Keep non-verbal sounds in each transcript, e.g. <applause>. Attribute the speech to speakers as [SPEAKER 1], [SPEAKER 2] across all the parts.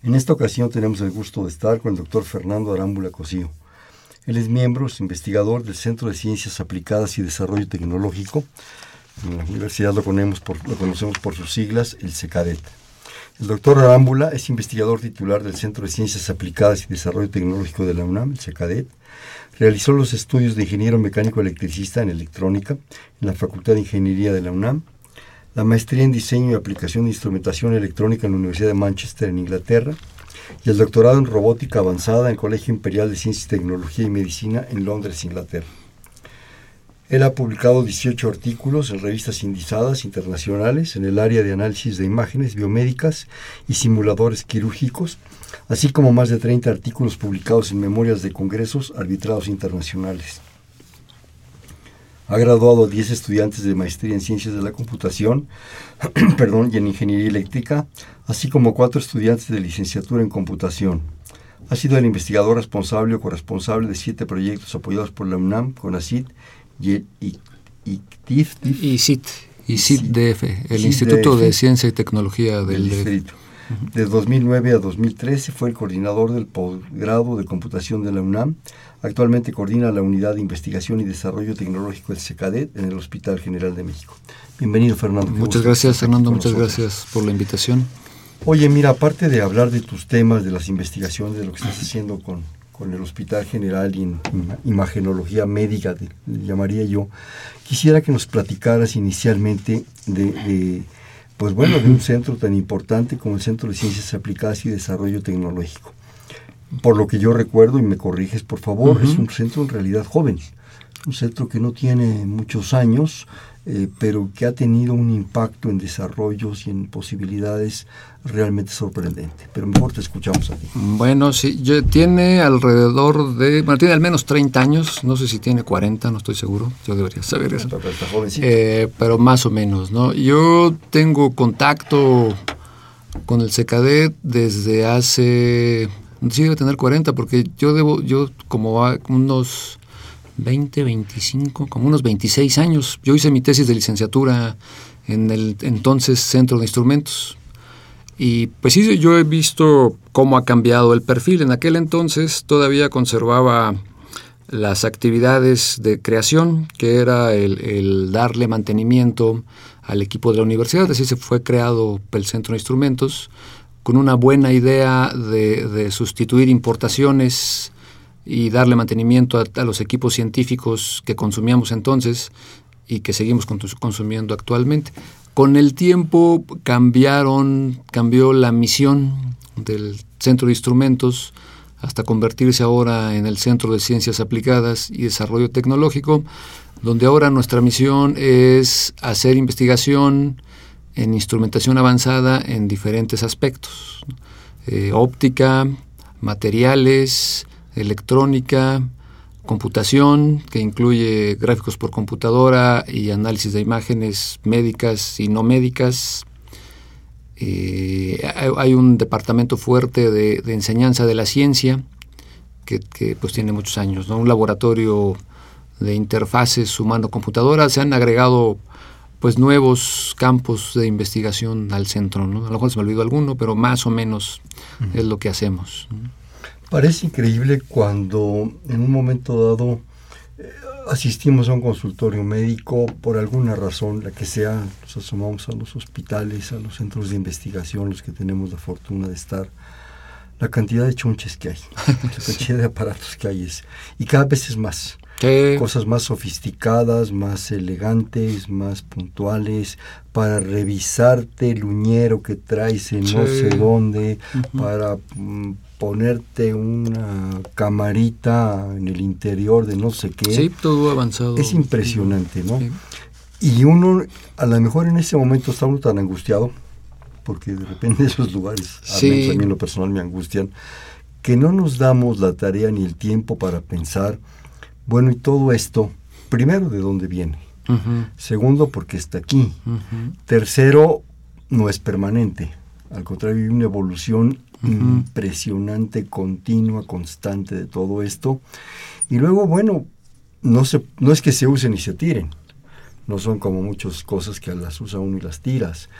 [SPEAKER 1] En esta ocasión tenemos el gusto de estar con el doctor Fernando Arámbula Cosío. Él es miembro, investigador del Centro de Ciencias Aplicadas y Desarrollo Tecnológico. En la universidad lo conocemos por, sus siglas, el CECADET. El doctor Arámbula es investigador titular del Centro de Ciencias Aplicadas y Desarrollo Tecnológico de la UNAM, el CECADET. Realizó los estudios de ingeniero mecánico electricista en electrónica en la Facultad de Ingeniería de la UNAM la maestría en diseño y aplicación de instrumentación electrónica en la Universidad de Manchester en Inglaterra y el doctorado en robótica avanzada en el Colegio Imperial de Ciencias, Tecnología y Medicina en Londres, Inglaterra. Él ha publicado 18 artículos en revistas indizadas internacionales en el área de análisis de imágenes biomédicas y simuladores quirúrgicos, así como más de 30 artículos publicados en memorias de congresos arbitrados internacionales. Ha graduado a 10 estudiantes de maestría en ciencias de la computación <clears throat> perdón, y en ingeniería eléctrica, así como cuatro estudiantes de licenciatura en computación. Ha sido el investigador responsable o corresponsable de siete proyectos apoyados por la UNAM, CONACIT y el ICTIF.
[SPEAKER 2] ICIT, ICIT-DF, el Instituto de Ciencia y Tecnología del,
[SPEAKER 1] Distrito. De 2009 a 2013 fue el coordinador del posgrado de computación de la UNAM. Actualmente coordina la Unidad de Investigación y Desarrollo Tecnológico del CECADET en el Hospital General de México. Bienvenido, Fernando.
[SPEAKER 2] Muchas gracias, Fernando. Muchas gracias por la invitación.
[SPEAKER 1] Oye, mira, aparte de hablar de tus temas, de las investigaciones, de lo que estás <clears throat> haciendo con, con el Hospital General y en imagenología médica, le llamaría yo, quisiera que nos platicaras inicialmente de pues bueno, de un <clears throat> centro tan importante como el Centro de Ciencias Aplicadas y Desarrollo Tecnológico. Por lo que yo recuerdo, y me corriges por favor, es un centro en realidad joven, un centro que no tiene muchos años, eh, pero que ha tenido un impacto en desarrollos y en posibilidades realmente sorprendente. Pero mejor te escuchamos a ti.
[SPEAKER 2] Bueno, sí, tiene alrededor de, bueno, tiene al menos 30 años, no sé si tiene 40, no estoy seguro, yo debería saber eso. Eh, pero más o menos, ¿no? Yo tengo contacto con el CECADET desde hace, sí debe tener 40, porque yo debo, yo como unos 20, 25, como unos 26 años. Yo hice mi tesis de licenciatura en el entonces Centro de Instrumentos. Y pues sí, yo he visto cómo ha cambiado el perfil. En aquel entonces todavía conservaba las actividades de creación, que era el, darle mantenimiento al equipo de la universidad. Así se fue creado el Centro de Instrumentos con una buena idea de, sustituir importaciones y darle mantenimiento a, los equipos científicos que consumíamos entonces y que seguimos consumiendo actualmente. Con el tiempo cambiaron, cambió la misión del Centro de Instrumentos hasta convertirse ahora en el Centro de Ciencias Aplicadas y Desarrollo Tecnológico, donde ahora nuestra misión es hacer investigación en instrumentación avanzada en diferentes aspectos, eh, óptica, materiales, electrónica, computación, que incluye gráficos por computadora y análisis de imágenes médicas y no médicas. Eh, hay un departamento fuerte de, enseñanza de la ciencia que, pues tiene muchos años, ¿no? un laboratorio de interfaces humano-computadora. Se han agregado pues nuevos campos de investigación al centro. ¿no? A lo mejor se me olvidó alguno, pero más o menos es lo que hacemos.
[SPEAKER 1] Parece increíble cuando en un momento dado eh, asistimos a un consultorio médico por alguna razón, la que sea, nos asomamos a los hospitales, a los centros de investigación, los que tenemos la fortuna de estar, la cantidad de chunches que hay, <laughs> la cantidad de aparatos que hay es, y cada vez es más. Cosas más sofisticadas, más elegantes, más puntuales, para revisarte el uñero que traes en no sé dónde, para mm, ponerte una camarita en el interior de no sé qué.
[SPEAKER 2] Sí, todo avanzado.
[SPEAKER 1] Es impresionante, ¿no? Y uno, a lo mejor en ese momento está uno tan angustiado, porque de repente <laughs> esos lugares, a, mí en lo personal me angustian, que no nos damos la tarea ni el tiempo para pensar, bueno, y todo esto, primero, ¿de dónde viene? Segundo, porque está aquí. Tercero, no es permanente. Al contrario, hay una evolución impresionante, continua, constante de todo esto. Y luego, bueno, no, se, no es que se usen y se tiren. No son como muchas cosas que las usa uno y las tiras.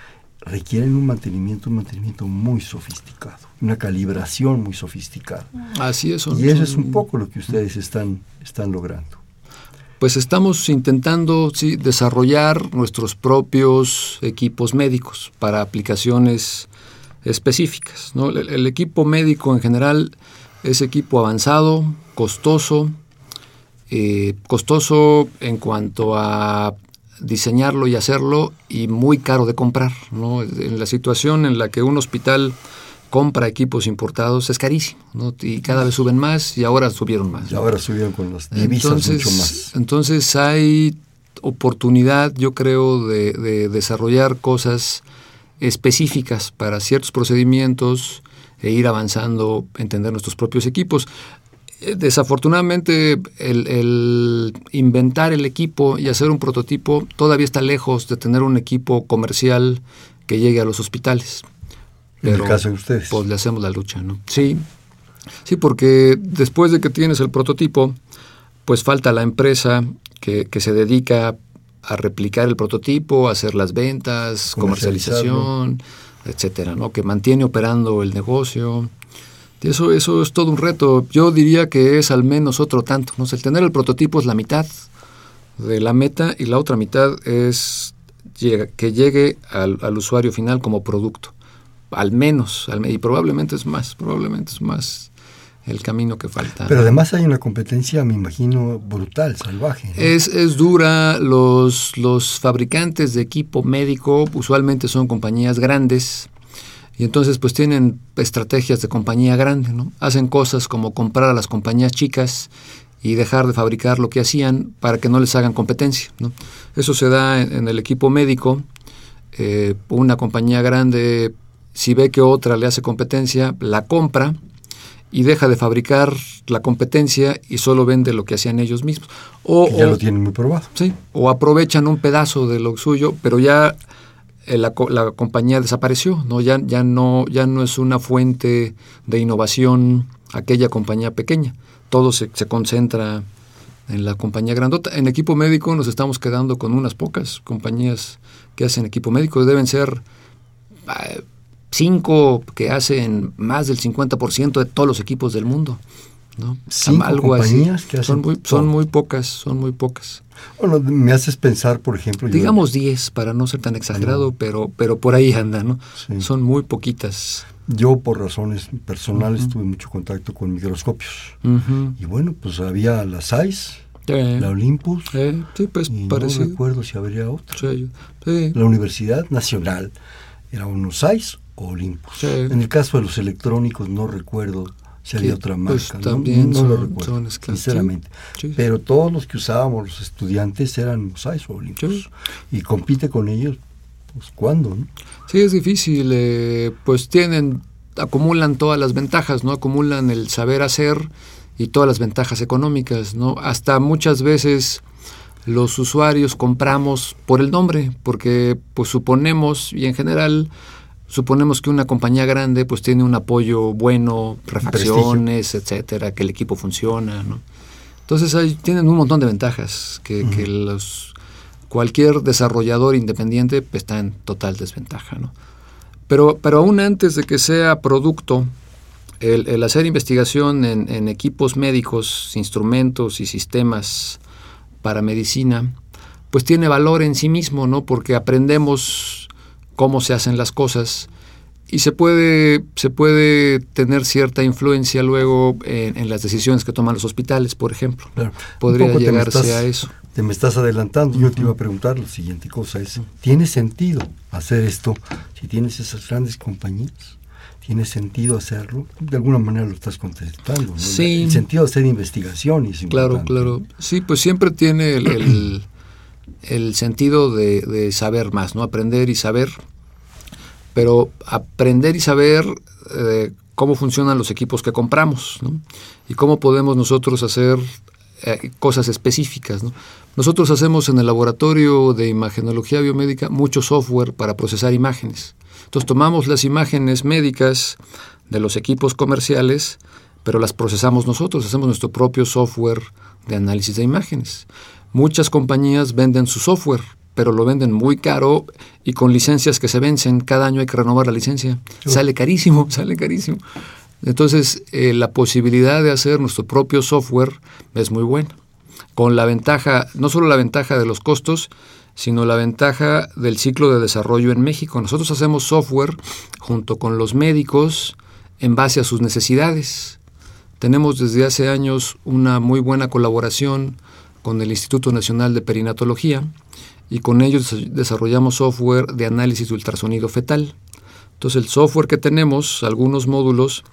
[SPEAKER 1] Requieren un mantenimiento, un mantenimiento muy sofisticado, una calibración muy sofisticada.
[SPEAKER 2] Así es.
[SPEAKER 1] y eso es un poco lo que ustedes están, están logrando.
[SPEAKER 2] Pues estamos intentando sí, desarrollar nuestros propios equipos médicos para aplicaciones específicas. ¿no? El, equipo médico en general es equipo avanzado, costoso, eh, costoso en cuanto a diseñarlo y hacerlo y muy caro de comprar. ¿no? En la situación en la que un hospital compra equipos importados es carísimo ¿no? y cada vez suben más y ahora subieron más.
[SPEAKER 1] Y ahora subieron con las divisas
[SPEAKER 2] entonces,
[SPEAKER 1] mucho más.
[SPEAKER 2] Entonces hay oportunidad, yo creo, de desarrollar cosas específicas para ciertos procedimientos e ir avanzando, entender nuestros propios equipos. Eh, desafortunadamente, el, inventar el equipo y hacer un prototipo todavía está lejos de tener un equipo comercial que llegue a los hospitales.
[SPEAKER 1] en el caso de ustedes.
[SPEAKER 2] Pues le hacemos la lucha, ¿no? Sí, sí, porque después de que tienes el prototipo, pues falta la empresa que, que se dedica a replicar el prototipo, a hacer las ventas, comercialización, etcétera, ¿no? Que mantiene operando el negocio. Eso, eso es todo un reto. Yo diría que es al menos otro tanto. ¿no? El tener el prototipo es la mitad de la meta y la otra mitad es que llegue al, al usuario final como producto. Al menos, y probablemente es más, probablemente es más el camino que falta.
[SPEAKER 1] Pero además hay una competencia, me imagino, brutal, salvaje.
[SPEAKER 2] Es, es dura. Los, los fabricantes de equipo médico usualmente son compañías grandes y entonces pues tienen estrategias de compañía grande, ¿no? Hacen cosas como comprar a las compañías chicas y dejar de fabricar lo que hacían para que no les hagan competencia, ¿no? Eso se da en, el equipo médico. Eh, una compañía grande, si ve que otra le hace competencia, la compra y deja de fabricar la competencia y solo vende lo que hacían ellos mismos.
[SPEAKER 1] O, ya lo tienen muy probado.
[SPEAKER 2] Sí, o aprovechan un pedazo de lo suyo, pero ya la, la, compañía desapareció, ¿no? Ya, ya no ya no es una fuente de innovación aquella compañía pequeña. Todo se, se concentra en la compañía grandota. En equipo médico nos estamos quedando con unas pocas compañías que hacen equipo médico. Deben ser eh, cinco que hacen más del 50% de todos los equipos del mundo. ¿No?
[SPEAKER 1] Cinco Algo compañías que
[SPEAKER 2] hacen son muy, son muy pocas, son muy pocas.
[SPEAKER 1] Bueno, me haces pensar, por ejemplo...
[SPEAKER 2] Digamos 10, para no ser tan exagerado, pero, pero por ahí anda, ¿no? Son muy poquitas.
[SPEAKER 1] Yo, por razones personales, tuve mucho contacto con microscopios. Y bueno, pues había la SAIS, la Olympus.
[SPEAKER 2] sí, pues
[SPEAKER 1] y No recuerdo si habría otra. La Universidad Nacional. Era unos SAIS Olympus. En el caso de los electrónicos no recuerdo había otra pues, marca.
[SPEAKER 2] también
[SPEAKER 1] no, lo recuerdo, sinceramente. Pero todos los que usábamos los estudiantes eran Zeiss o Olympus. Y compite con ellos, pues ¿cuándo? No?
[SPEAKER 2] Sí, es difícil. Eh, pues tienen, acumulan todas las ventajas, ¿no? Acumulan el saber hacer y todas las ventajas económicas, ¿no? Hasta muchas veces los usuarios compramos por el nombre, porque pues suponemos, y en general Suponemos que una compañía grande pues tiene un apoyo bueno, refacciones, etcétera, que el equipo funciona, ¿no? Entonces tienen un montón de ventajas que, los cualquier desarrollador independiente pues, está en total desventaja, ¿no? Pero, pero aún antes de que sea producto, el, hacer investigación en, en, equipos médicos, instrumentos y sistemas para medicina, pues tiene valor en sí mismo, ¿no? Porque aprendemos cómo se hacen las cosas y se puede, se puede tener cierta influencia luego en, las decisiones que toman los hospitales, por ejemplo. Podría llegarse a eso.
[SPEAKER 1] Te me estás adelantando. Yo te iba a preguntar la siguiente cosa. Es, ¿Tiene sentido hacer esto si tienes esas grandes compañías? ¿Tiene sentido hacerlo? De alguna manera lo estás contestando.
[SPEAKER 2] Sí.
[SPEAKER 1] El sentido de hacer investigación es
[SPEAKER 2] Claro, claro. Sí, pues siempre tiene el el sentido de, saber más, ¿no? Aprender y saber. Pero aprender y saber eh, cómo funcionan los equipos que compramos y cómo podemos nosotros hacer eh, cosas específicas. Nosotros hacemos en el laboratorio de imagenología biomédica mucho software para procesar imágenes. Entonces tomamos las imágenes médicas de los equipos comerciales, pero las procesamos nosotros, hacemos nuestro propio software de análisis de imágenes. Muchas compañías venden su software, pero lo venden muy caro y con licencias que se vencen. Cada año hay que renovar la licencia. Sale carísimo, <laughs> sale carísimo. Entonces, eh, la posibilidad de hacer nuestro propio software es muy buena. Con la ventaja, no solo la ventaja de los costos, sino la ventaja del ciclo de desarrollo en México. Nosotros hacemos software junto con los médicos en base a sus necesidades. Tenemos desde hace años una muy buena colaboración con el Instituto Nacional de Perinatología y con ellos desarrollamos software de análisis de ultrasonido fetal. Entonces el software que tenemos, algunos módulos,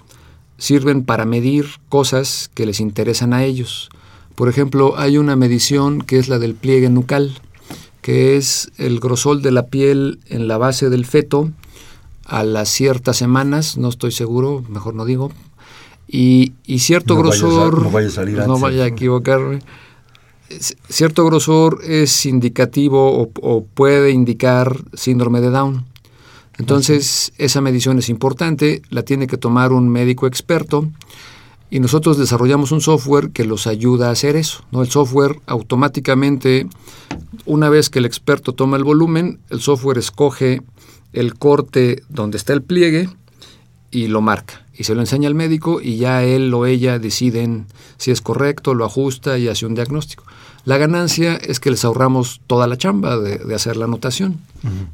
[SPEAKER 2] sirven para medir cosas que les interesan a ellos. Por ejemplo, hay una medición que es la del pliegue nucal que es el grosor de la piel en la base del feto a las ciertas semanas, no estoy seguro, mejor no digo, y, cierto grosor,
[SPEAKER 1] no vaya a salir
[SPEAKER 2] no vaya a equivocarme, cierto grosor es indicativo o, puede indicar síndrome de Down. Entonces, esa medición es importante, la tiene que tomar un médico experto y nosotros desarrollamos un software que los ayuda a hacer eso. ¿no? El software automáticamente, una vez que el experto toma el volumen, el software escoge el corte donde está el pliegue y lo marca. Y se lo enseña al médico y ya él o ella deciden si es correcto, lo ajusta y hace un diagnóstico. La ganancia es que les ahorramos toda la chamba de, hacer la anotación.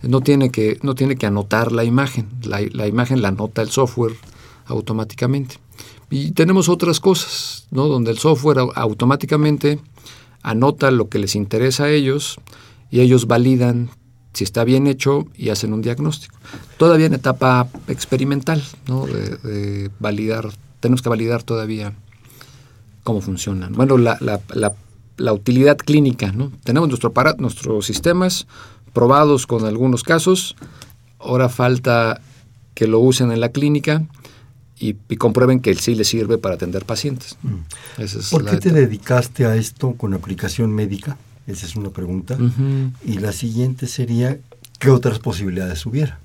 [SPEAKER 2] no, tiene que, no tiene que anotar la imagen. La, la imagen la anota el software automáticamente. Y tenemos otras cosas, ¿no? Donde el software automáticamente anota lo que les interesa a ellos y ellos validan si está bien hecho y hacen un diagnóstico. Todavía en etapa experimental, ¿no? De, validar, tenemos que validar todavía cómo funcionan. Bueno, la, la, utilidad clínica, ¿no? Tenemos nuestro nuestros sistemas probados con algunos casos, ahora falta que lo usen en la clínica y, comprueben que sí le sirve para atender pacientes.
[SPEAKER 1] Mm. ¿Por qué te dedicaste a esto con aplicación médica? Esa es una pregunta. Y la siguiente sería, ¿qué otras posibilidades hubiera?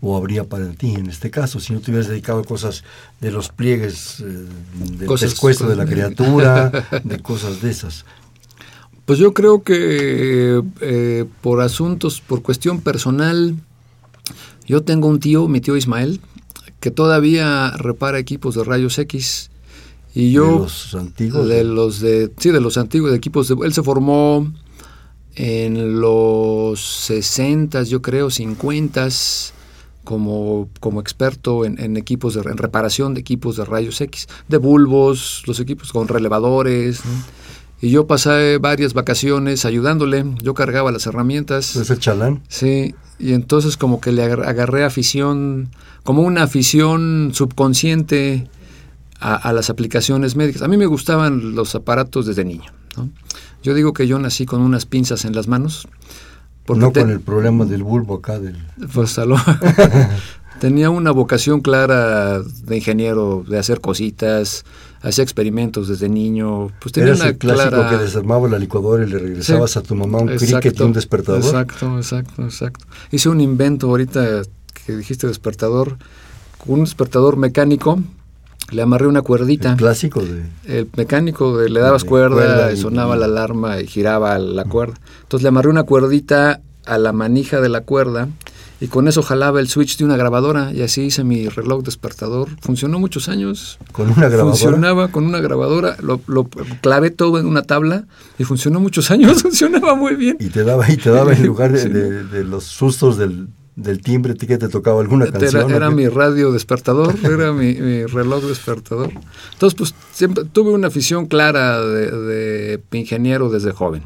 [SPEAKER 1] ¿O habría para ti en este caso? Si no te hubieras dedicado a cosas de los pliegues eh, del pescuezo de la criatura, <laughs> de cosas de esas.
[SPEAKER 2] Pues yo creo que eh, por asuntos, por cuestión personal, yo tengo un tío, mi tío Ismael, que todavía repara equipos de rayos X. Y yo,
[SPEAKER 1] de los antiguos.
[SPEAKER 2] De los de, sí, de los antiguos equipos. De, él se formó en los 60, yo creo, 50 como, como experto en, equipos de en reparación de equipos de rayos X, de bulbos, los equipos con relevadores. Y yo pasé varias vacaciones ayudándole. Yo cargaba las herramientas.
[SPEAKER 1] ¿Es el chalán?
[SPEAKER 2] Sí. Y entonces como que le agarré afición como una afición subconsciente a, las aplicaciones médicas. A mí me gustaban los aparatos desde niño. Yo digo que yo nací con unas pinzas en las manos.
[SPEAKER 1] no con el problema del bulbo acá del...
[SPEAKER 2] Pues <laughs> tenía una vocación clara de ingeniero, de hacer cositas, hacía experimentos desde niño. Pues tenía una
[SPEAKER 1] el clásico que desarmaba la licuadora y le regresabas a tu mamá un cricket y un despertador.
[SPEAKER 2] Exacto, exacto, exacto. Hice un invento ahorita que dijiste despertador, un despertador mecánico, le amarré una cuerdita.
[SPEAKER 1] El clásico de...
[SPEAKER 2] El mecánico de, le dabas cuerda, y sonaba la alarma y giraba la cuerda. Entonces le amarré una cuerdita a la manija de la cuerda y con eso jalaba el switch de una grabadora y así hice mi reloj despertador. Funcionó muchos años.
[SPEAKER 1] ¿Con una grabadora?
[SPEAKER 2] Funcionaba con una grabadora, lo, lo clavé todo en una tabla y funcionó muchos años, <laughs> funcionaba muy bien.
[SPEAKER 1] Y te daba, y te daba en <laughs> lugar de los sustos del, del timbre que te tocaba alguna canción.
[SPEAKER 2] Era, mi radio despertador, <laughs> era mi, reloj despertador. Entonces, pues siempre tuve una afición clara de, ingeniero desde joven.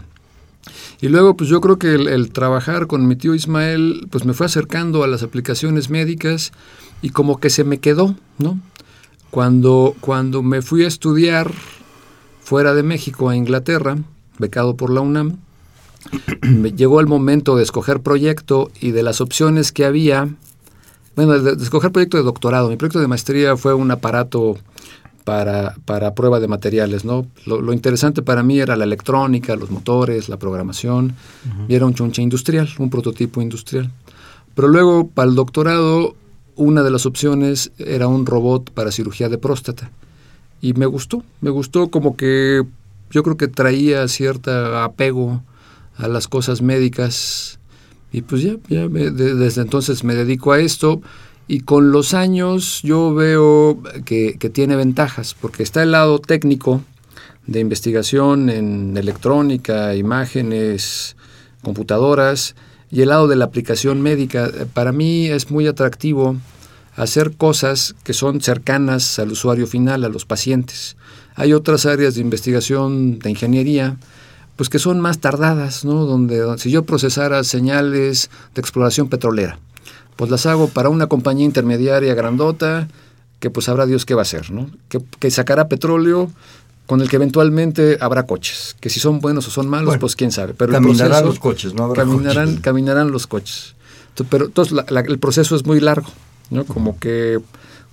[SPEAKER 2] Y luego, pues yo creo que el, trabajar con mi tío Ismael, pues me fue acercando a las aplicaciones médicas y como que se me quedó, ¿no? Cuando, cuando me fui a estudiar fuera de México a Inglaterra, becado por la UNAM, <clears throat> llegó el momento de escoger proyecto y de las opciones que había, bueno, de, escoger proyecto de doctorado. Mi proyecto de maestría fue un aparato para, para prueba de materiales, ¿no? Lo, interesante para mí era la electrónica, los motores, la programación, y era un chunche industrial, un prototipo industrial. Pero luego, para el doctorado, una de las opciones era un robot para cirugía de próstata. Y me gustó, me gustó como que yo creo que traía cierto apego a las cosas médicas y pues ya, ya desde entonces me dedico a esto y con los años yo veo que, que, tiene ventajas, porque está el lado técnico de investigación en electrónica, imágenes, computadoras, y el lado de la aplicación médica. Para mí es muy atractivo hacer cosas que son cercanas al usuario final, a los pacientes. Hay otras áreas de investigación de ingeniería pues que son más tardadas, ¿no? Donde, si yo procesara señales de exploración petrolera, pues las hago para una compañía intermediaria grandota que pues sabrá Dios qué va a hacer, ¿no? Que, sacará petróleo con el que eventualmente habrá coches, que si son buenos o son malos, pues quién sabe.
[SPEAKER 1] Pero caminarán los coches, no habrá
[SPEAKER 2] caminarán, coches. Caminarán los coches. pero entonces el proceso es muy largo, ¿no? Como que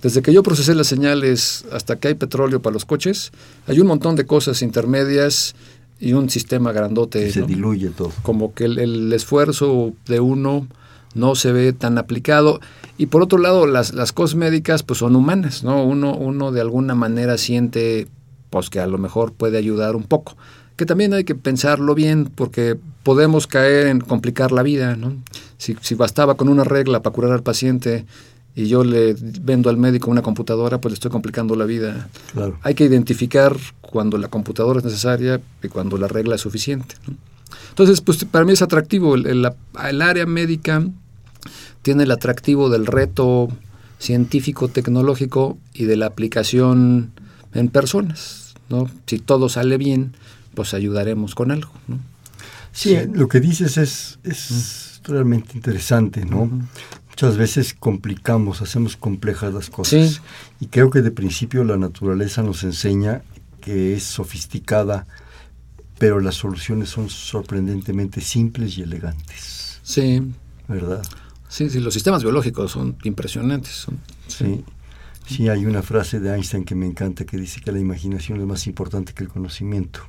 [SPEAKER 2] desde que yo procesé las señales hasta que hay petróleo para los coches, hay un montón de cosas intermedias y un sistema grandote.
[SPEAKER 1] se diluye todo.
[SPEAKER 2] Como que el, esfuerzo de uno no se ve tan aplicado. Y por otro lado, las, las cosas médicas pues son humanas, ¿no? Uno, uno de alguna manera siente pues que a lo mejor puede ayudar un poco. Que también hay que pensarlo bien porque podemos caer en complicar la vida, ¿no? Si, si bastaba con una regla para curar al paciente y yo le vendo al médico una computadora, pues le estoy complicando la vida. Hay que identificar cuando la computadora es necesaria y cuando la regla es suficiente. Entonces, pues para mí es atractivo. El, el, área médica tiene el atractivo del reto científico, tecnológico y de la aplicación en personas. ¿no? Si todo sale bien, pues ayudaremos con algo. ¿no?
[SPEAKER 1] Sí, lo que dices es, es realmente interesante, ¿no? Muchas veces complicamos, hacemos complejas las cosas. Y creo que de principio la naturaleza nos enseña que es sofisticada, pero las soluciones son sorprendentemente simples y elegantes.
[SPEAKER 2] Sí.
[SPEAKER 1] ¿Verdad?
[SPEAKER 2] Sí, sí, los sistemas biológicos son impresionantes.
[SPEAKER 1] sí. sí. hay una frase de Einstein que me encanta que dice que la imaginación es más importante que el conocimiento.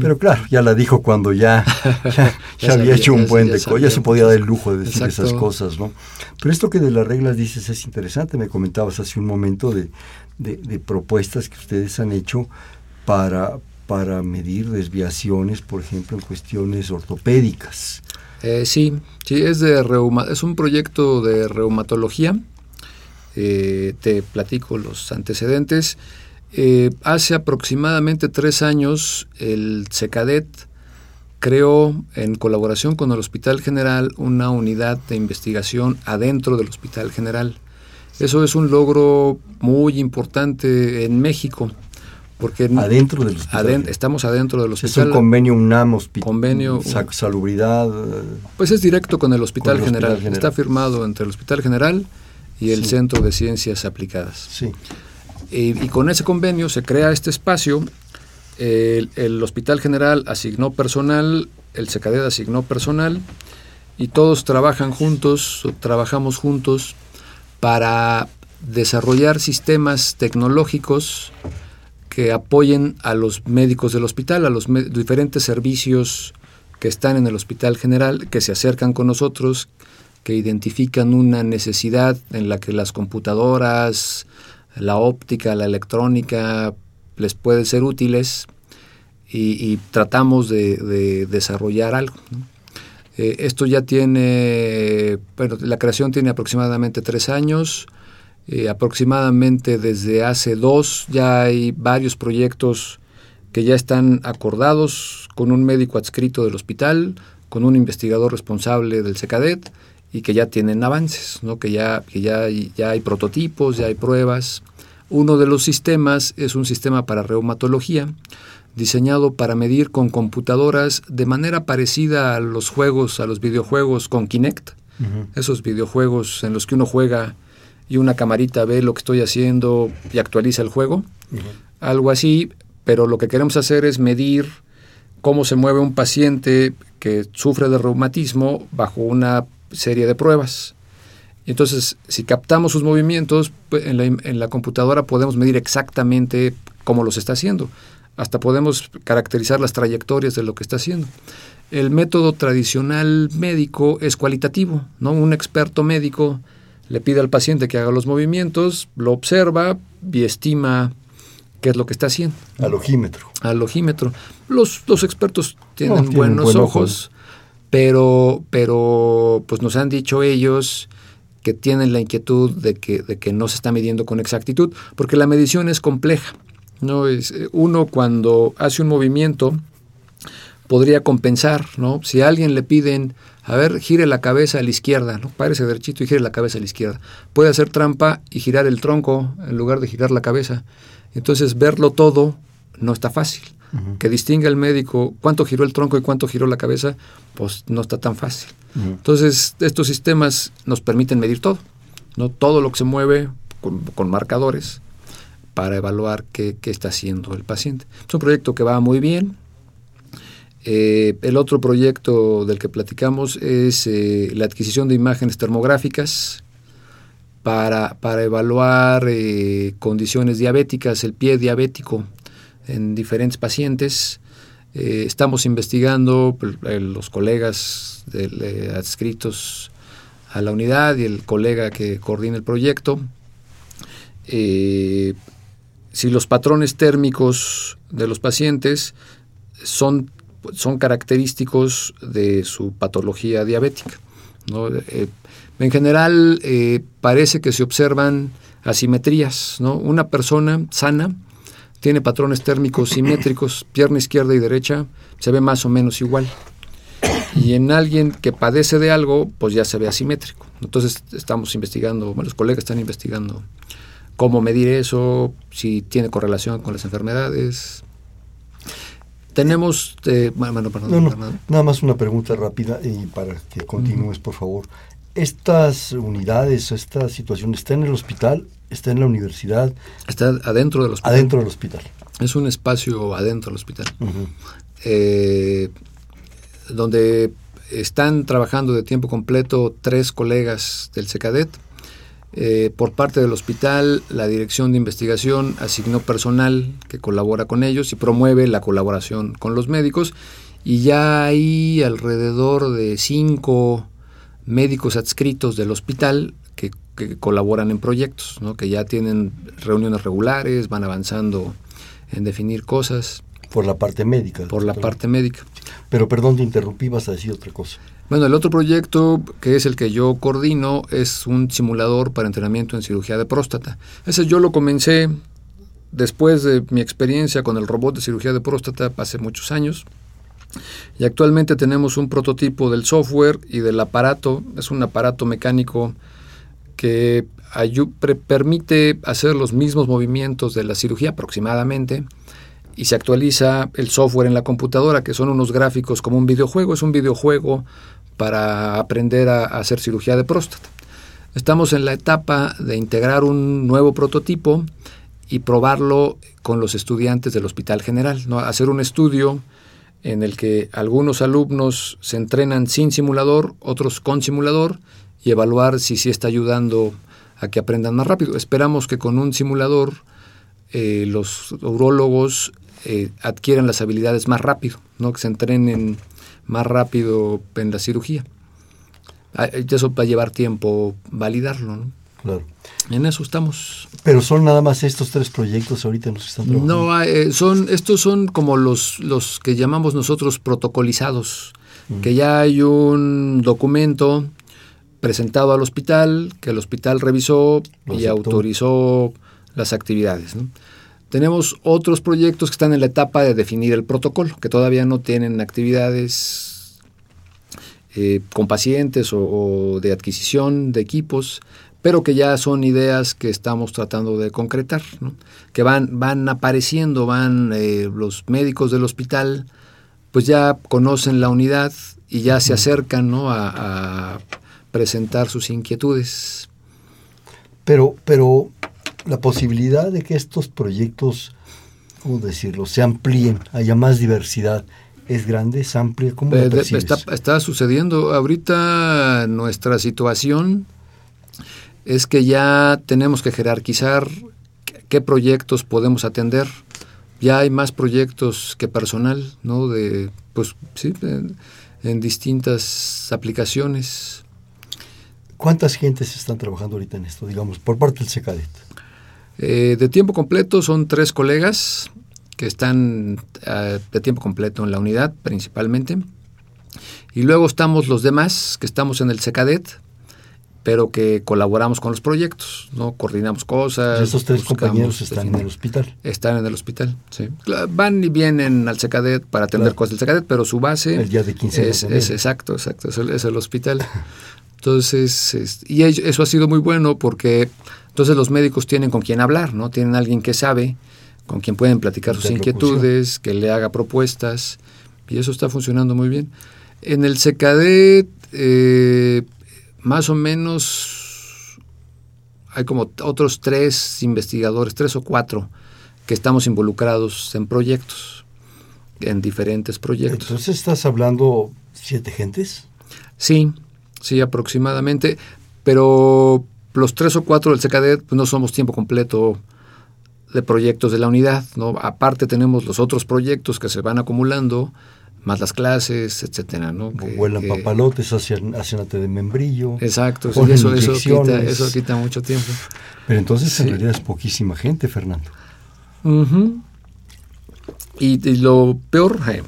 [SPEAKER 1] Pero claro, ya la dijo cuando ya, <laughs> ya, había hecho un buen deco, ya se podía dar el lujo de decir esas cosas, ¿no? Pero esto que de las reglas dices es interesante, me comentabas hace un momento de, de, propuestas que ustedes han hecho para, para medir desviaciones, por ejemplo, en cuestiones ortopédicas.
[SPEAKER 2] Eh, sí, sí, es, de reuma, es un proyecto de reumatología. Eh, te platico los antecedentes. Eh, hace aproximadamente tres años el SECADET creó en colaboración con el Hospital General una unidad de investigación adentro del Hospital General. Eso es un logro muy importante en México. Porque
[SPEAKER 1] adentro del hospital.
[SPEAKER 2] estamos adentro del hospital.
[SPEAKER 1] Es un convenio UNAM,
[SPEAKER 2] convenio,
[SPEAKER 1] salubridad.
[SPEAKER 2] Pues es directo con el Hospital, General. Está firmado entre el Hospital General y el Centro de Ciencias Aplicadas.
[SPEAKER 1] Sí.
[SPEAKER 2] Y, con ese convenio se crea este espacio. El, Hospital General asignó personal, el SECADED asignó personal y todos trabajan juntos, trabajamos juntos para desarrollar sistemas tecnológicos que apoyen a los médicos del hospital, a los diferentes servicios que están en el Hospital General, que se acercan con nosotros, que identifican una necesidad en la que las computadoras, la óptica, la electrónica les pueden ser útiles y, tratamos de, desarrollar algo. Eh, esto ya tiene, bueno, la creación tiene aproximadamente tres años, eh, aproximadamente desde hace dos ya hay varios proyectos que ya están acordados con un médico adscrito del hospital, con un investigador responsable del SECADET y que ya tienen avances, ¿no? que, ya, que ya, ya hay prototipos, ya hay pruebas. Uno de los sistemas es un sistema para reumatología, diseñado para medir con computadoras de manera parecida a los juegos, a los videojuegos con Kinect, esos videojuegos en los que uno juega y una camarita ve lo que estoy haciendo y actualiza el juego, algo así, pero lo que queremos hacer es medir cómo se mueve un paciente que sufre de reumatismo bajo una serie de pruebas. Entonces, si captamos sus movimientos, pues, en, la, en la computadora podemos medir exactamente cómo los está haciendo. Hasta podemos caracterizar las trayectorias de lo que está haciendo. El método tradicional médico es cualitativo, ¿no? Un experto médico le pide al paciente que haga los movimientos, lo observa y estima qué es lo que está haciendo.
[SPEAKER 1] Al ojímetro.
[SPEAKER 2] Al ojímetro. Los, los expertos tienen, buenos ojos, pero, pero pues nos han dicho ellos que tienen la inquietud de que, de que no se está midiendo con exactitud, porque la medición es compleja. ¿no? Es, eh, uno cuando hace un movimiento podría compensar, ¿no? Si a alguien le piden, a ver, gire la cabeza a la izquierda, ¿no? Párese derechito y gire la cabeza a la izquierda. Puede hacer trampa y girar el tronco en lugar de girar la cabeza. Entonces, verlo todo no está fácil. Que distinga el médico cuánto giró el tronco y cuánto giró la cabeza, pues no está tan fácil. Entonces, estos sistemas nos permiten medir todo, ¿no? Todo lo que se mueve con, marcadores para evaluar qué, qué, está haciendo el paciente. Es un proyecto que va muy bien, eh, el otro proyecto del que platicamos es eh, la adquisición de imágenes termográficas para, para evaluar eh, condiciones diabéticas, el pie diabético en diferentes pacientes. estamos investigando pues, los colegas adscritos a la unidad y el colega que coordina el proyecto. si los patrones térmicos de los pacientes son son característicos de su patología diabética. Eh, en general eh, parece que se observan asimetrías. ¿no? Una persona sana tiene patrones térmicos simétricos, <coughs> pierna izquierda y derecha, se ve más o menos igual. Y en alguien que padece de algo, pues ya se ve asimétrico. Entonces estamos investigando, bueno, los colegas están investigando cómo medir eso, si tiene correlación con las enfermedades, tenemos, eh,
[SPEAKER 1] nada más una pregunta rápida y para que continúes, por favor. ¿Estas unidades, esta situación está en el hospital, está en la universidad?
[SPEAKER 2] Está adentro del hospital.
[SPEAKER 1] Adentro del hospital.
[SPEAKER 2] Es un espacio adentro del hospital. Eh, donde están trabajando de tiempo completo tres colegas del SECADET eh, por parte del hospital, la Dirección de Investigación asignó personal que colabora con ellos y promueve la colaboración con los médicos. Y ya hay alrededor de cinco médicos adscritos del hospital que, colaboran en proyectos, que ya tienen reuniones regulares, van avanzando en definir cosas.
[SPEAKER 1] Por la parte médica.
[SPEAKER 2] Por la parte médica.
[SPEAKER 1] Pero perdón, te interrumpí, vas a decir otra cosa.
[SPEAKER 2] Bueno, el otro proyecto, que es el que yo coordino, es un simulador para entrenamiento en cirugía de próstata. Ese yo lo comencé después de mi experiencia con el robot de cirugía de próstata hace muchos años. Y actualmente tenemos un prototipo del software y del aparato. Es un aparato mecánico que permite hacer los mismos movimientos de la cirugía aproximadamente y se actualiza el software en la computadora, que son unos gráficos como un videojuego. Es un videojuego para aprender a, hacer cirugía de próstata. Estamos en la etapa de integrar un nuevo prototipo y probarlo con los estudiantes del Hospital General, ¿no? hacer un estudio en el que algunos alumnos se entrenan sin simulador, otros con simulador, y evaluar si sí está ayudando a que aprendan más rápido. Esperamos que con un simulador eh, los urólogos eh, adquieran las habilidades más rápido, ¿no? que se entrenen más rápido en la cirugía. Ah, eso va a llevar tiempo validarlo, ¿no?
[SPEAKER 1] Claro.
[SPEAKER 2] En eso estamos.
[SPEAKER 1] Pero son nada más estos tres proyectos ahorita nos están trabajando.
[SPEAKER 2] No, ah, eh, son estos son como los los que llamamos nosotros protocolizados, que ya hay un documento presentado al hospital que el hospital revisó y autorizó las actividades. ¿no? Tenemos otros proyectos que están en la etapa de definir el protocolo, que todavía no tienen actividades eh, con pacientes o, de adquisición de equipos, pero que ya son ideas que estamos tratando de concretar, que van, van apareciendo, van eh, los médicos del hospital, pues ya conocen la unidad y ya se acercan a, a presentar sus inquietudes.
[SPEAKER 1] Pero, pero la posibilidad de que estos proyectos, ¿cómo decirlo?, se amplíen, haya más diversidad, es grande, es amplia. ¿Cómo
[SPEAKER 2] está, está, sucediendo. Ahorita nuestra situación es que ya tenemos que jerarquizar qué proyectos podemos atender. Ya hay más proyectos que personal, ¿no? De, pues sí, en, distintas aplicaciones.
[SPEAKER 1] ¿Cuántas gentes están trabajando ahorita en esto, digamos, por parte del SECADET?
[SPEAKER 2] Eh, de tiempo completo son tres colegas que están eh, de tiempo completo en la unidad principalmente. Y luego estamos los demás que estamos en el SECADET, pero que colaboramos con los proyectos, ¿no? Coordinamos cosas.
[SPEAKER 1] Esos tres compañeros están en el hospital.
[SPEAKER 2] Están en el hospital, sí. Van y vienen al SECADET para atender cosas del SECADET, pero su base...
[SPEAKER 1] El día de 15
[SPEAKER 2] es, es, exacto, exacto, es el, es el hospital. <laughs> Entonces, y eso ha sido muy bueno porque entonces los médicos tienen con quien hablar, ¿no? Tienen alguien que sabe, con quien pueden platicar sus inquietudes, que le haga propuestas, y eso está funcionando muy bien. En el SECADET... Eh, más o menos hay como otros tres investigadores, tres o cuatro, que estamos involucrados en proyectos, en diferentes proyectos.
[SPEAKER 1] Entonces estás hablando siete gentes.
[SPEAKER 2] Sí, sí, aproximadamente, pero los tres o cuatro del SECADET pues no somos tiempo completo de proyectos de la unidad, ¿no? Aparte tenemos los otros proyectos que se van acumulando, más las clases, etcétera, ¿no?
[SPEAKER 1] Que, Vuelan papalotes, hacen, hacen de membrillo.
[SPEAKER 2] Exacto, eso, eso, quita, eso quita mucho tiempo.
[SPEAKER 1] Pero entonces en realidad es poquísima gente, Fernando.
[SPEAKER 2] y, lo peor eh,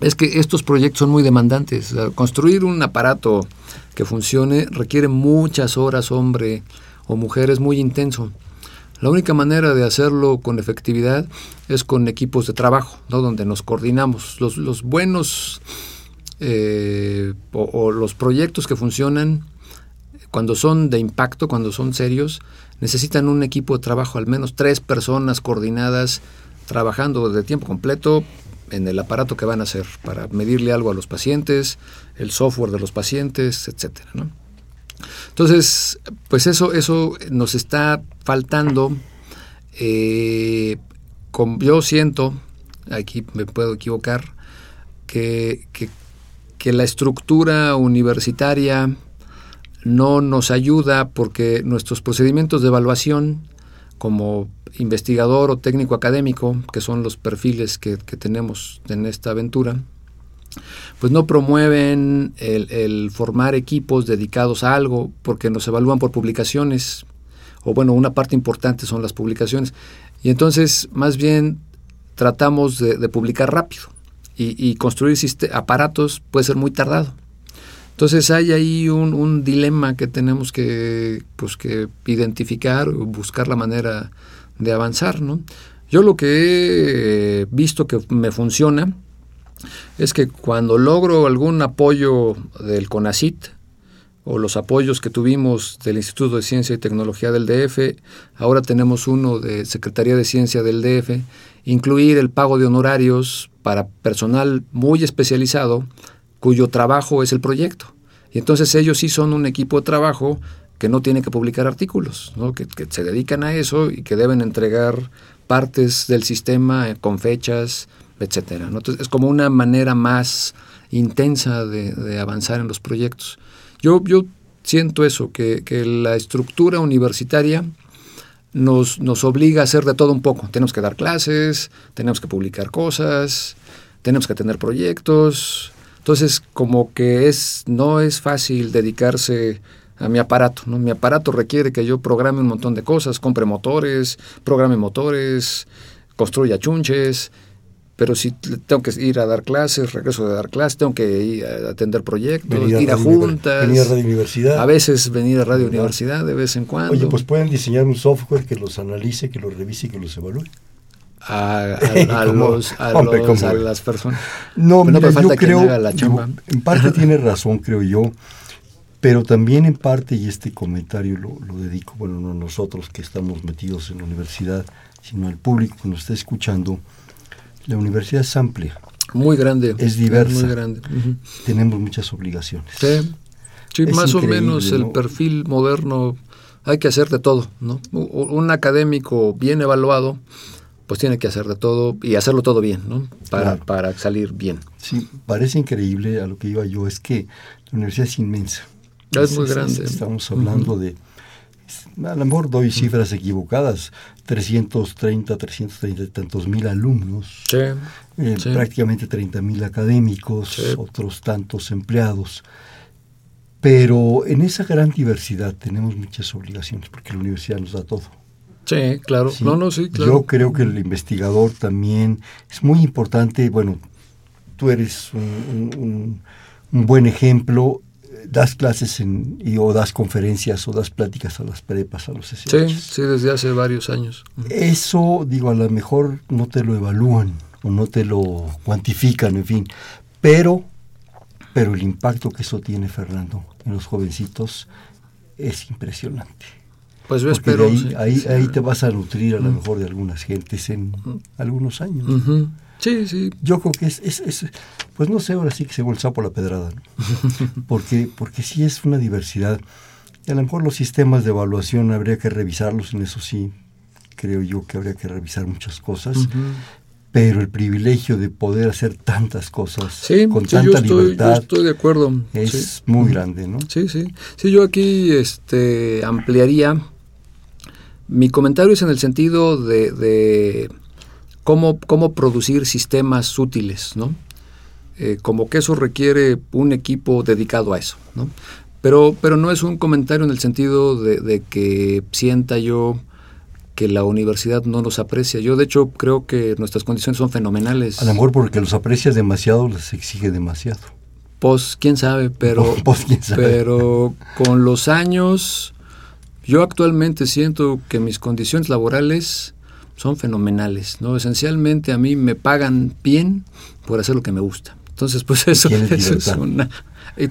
[SPEAKER 2] es que estos proyectos son muy demandantes. construir un aparato que funcione requiere muchas horas, hombre o mujer, es muy intenso. La única manera de hacerlo con efectividad es con equipos de trabajo, ¿no? donde nos coordinamos. Los, buenos eh, o, los proyectos que funcionan, cuando son de impacto, cuando son serios, necesitan un equipo de trabajo, al menos tres personas coordinadas, trabajando de tiempo completo en el aparato que van a hacer, para medirle algo a los pacientes, el software de los pacientes, etcétera, ¿no? Entonces, pues eso, eso nos está faltando. Eh, yo siento, aquí me puedo equivocar, que, que, la estructura universitaria no nos ayuda porque nuestros procedimientos de evaluación como investigador o técnico académico, que son los perfiles que tenemos en esta aventura, pues no promueven el, formar equipos dedicados a algo porque nos evalúan por publicaciones, o bueno, una parte importante son las publicaciones. Y entonces, más bien, tratamos de, publicar rápido y, construir aparatos puede ser muy tardado. Entonces hay ahí un, dilema que tenemos que, pues, que identificar buscar la manera de avanzar. ¿no? Yo lo que he visto que me funciona es que cuando logro algún apoyo del CONACIT o los apoyos que tuvimos del Instituto de Ciencia y Tecnología del DF, ahora tenemos uno de Secretaría de Ciencia del DF, incluir el pago de honorarios para personal muy especializado cuyo trabajo es el proyecto. Y entonces ellos sí son un equipo de trabajo que no tiene que publicar artículos, que, que se dedican a eso y que deben entregar partes del sistema con fechas, etcétera. Entonces es como una manera más intensa de, avanzar en los proyectos. Yo, yo siento eso, que, la estructura universitaria nos, nos, obliga a hacer de todo un poco. Tenemos que dar clases, tenemos que publicar cosas, tenemos que tener proyectos. Entonces, como que es, no es fácil dedicarse a mi aparato. ¿no? Mi aparato requiere que yo programe un montón de cosas, compre motores, programe motores, construya chunches, pero si tengo que ir a dar clases, regreso de dar clases, tengo que ir a atender proyectos, ir a juntas.
[SPEAKER 1] Venir a Radio Universidad.
[SPEAKER 2] A veces venir a Radio Universidad de vez en cuando.
[SPEAKER 1] Oye, pues pueden diseñar un software que los analice, que los revise y que los evalúe.
[SPEAKER 2] A, <laughs> los, a, a las personas.
[SPEAKER 1] No, mira, yo creo, en parte <laughs> tiene razón, creo yo, pero también en parte, y este comentario lo, lo dedico, bueno, no a nosotros que estamos metidos en la universidad, sino al público que nos está escuchando, la universidad es amplia.
[SPEAKER 2] Muy grande.
[SPEAKER 1] Es diversa.
[SPEAKER 2] muy grande.
[SPEAKER 1] Tenemos muchas obligaciones.
[SPEAKER 2] Sí, más o menos el perfil moderno hay que hacer de todo, ¿no? Un académico bien evaluado, pues tiene que hacer de todo y hacerlo todo bien, ¿no? Para, para salir bien.
[SPEAKER 1] Sí, parece increíble a lo que iba yo, es que la universidad es inmensa.
[SPEAKER 2] Es, muy grande.
[SPEAKER 1] estamos hablando de a lo mejor doy cifras equivocadas, 330, 330 y tantos mil alumnos, eh, prácticamente 30 mil académicos, otros tantos empleados. Pero en esa gran diversidad tenemos muchas obligaciones, porque la universidad nos da todo.
[SPEAKER 2] Sí, claro. No, no, sí, claro.
[SPEAKER 1] Yo creo que el investigador también es muy importante. Bueno, tú eres un, buen ejemplo. Das clases en, y, o das conferencias o das pláticas a las prepas, a los
[SPEAKER 2] SH. Sí, sí, desde hace varios años.
[SPEAKER 1] Eso, digo, a lo mejor no te lo evalúan o no te lo cuantifican, en fin. Pero, pero el impacto que eso tiene, Fernando, en los jovencitos es impresionante.
[SPEAKER 2] Pues yo espero.
[SPEAKER 1] Ahí, ahí, te vas a nutrir a lo mejor de algunas gentes en algunos años.
[SPEAKER 2] Sí, sí.
[SPEAKER 1] Yo creo que es, es, pues no sé, ahora sí que se vuelve por la pedrada, <laughs> porque, porque sí es una diversidad. Y a lo mejor los sistemas de evaluación habría que revisarlos, en eso sí creo yo que habría que revisar muchas cosas. Pero el privilegio de poder hacer tantas cosas con tanta libertad.
[SPEAKER 2] Yo estoy de acuerdo.
[SPEAKER 1] Es muy grande, ¿no?
[SPEAKER 2] Sí, sí. Sí, yo aquí este, ampliaría mi comentario es en el sentido de, cómo, cómo, producir sistemas útiles, ¿no? Eh, como que eso requiere un equipo dedicado a eso, ¿no? Pero, pero no es un comentario en el sentido de, que sienta yo que la universidad no nos aprecia. Yo, de hecho, creo que nuestras condiciones son fenomenales.
[SPEAKER 1] A lo mejor porque los aprecia demasiado, les exige demasiado.
[SPEAKER 2] Pues, quién sabe, pero, <laughs> pues, ¿quién sabe? pero con los años yo actualmente siento que mis condiciones laborales son fenomenales, ¿no? Esencialmente a mí me pagan bien por hacer lo que me gusta. Entonces, pues <laughs> eso, es una...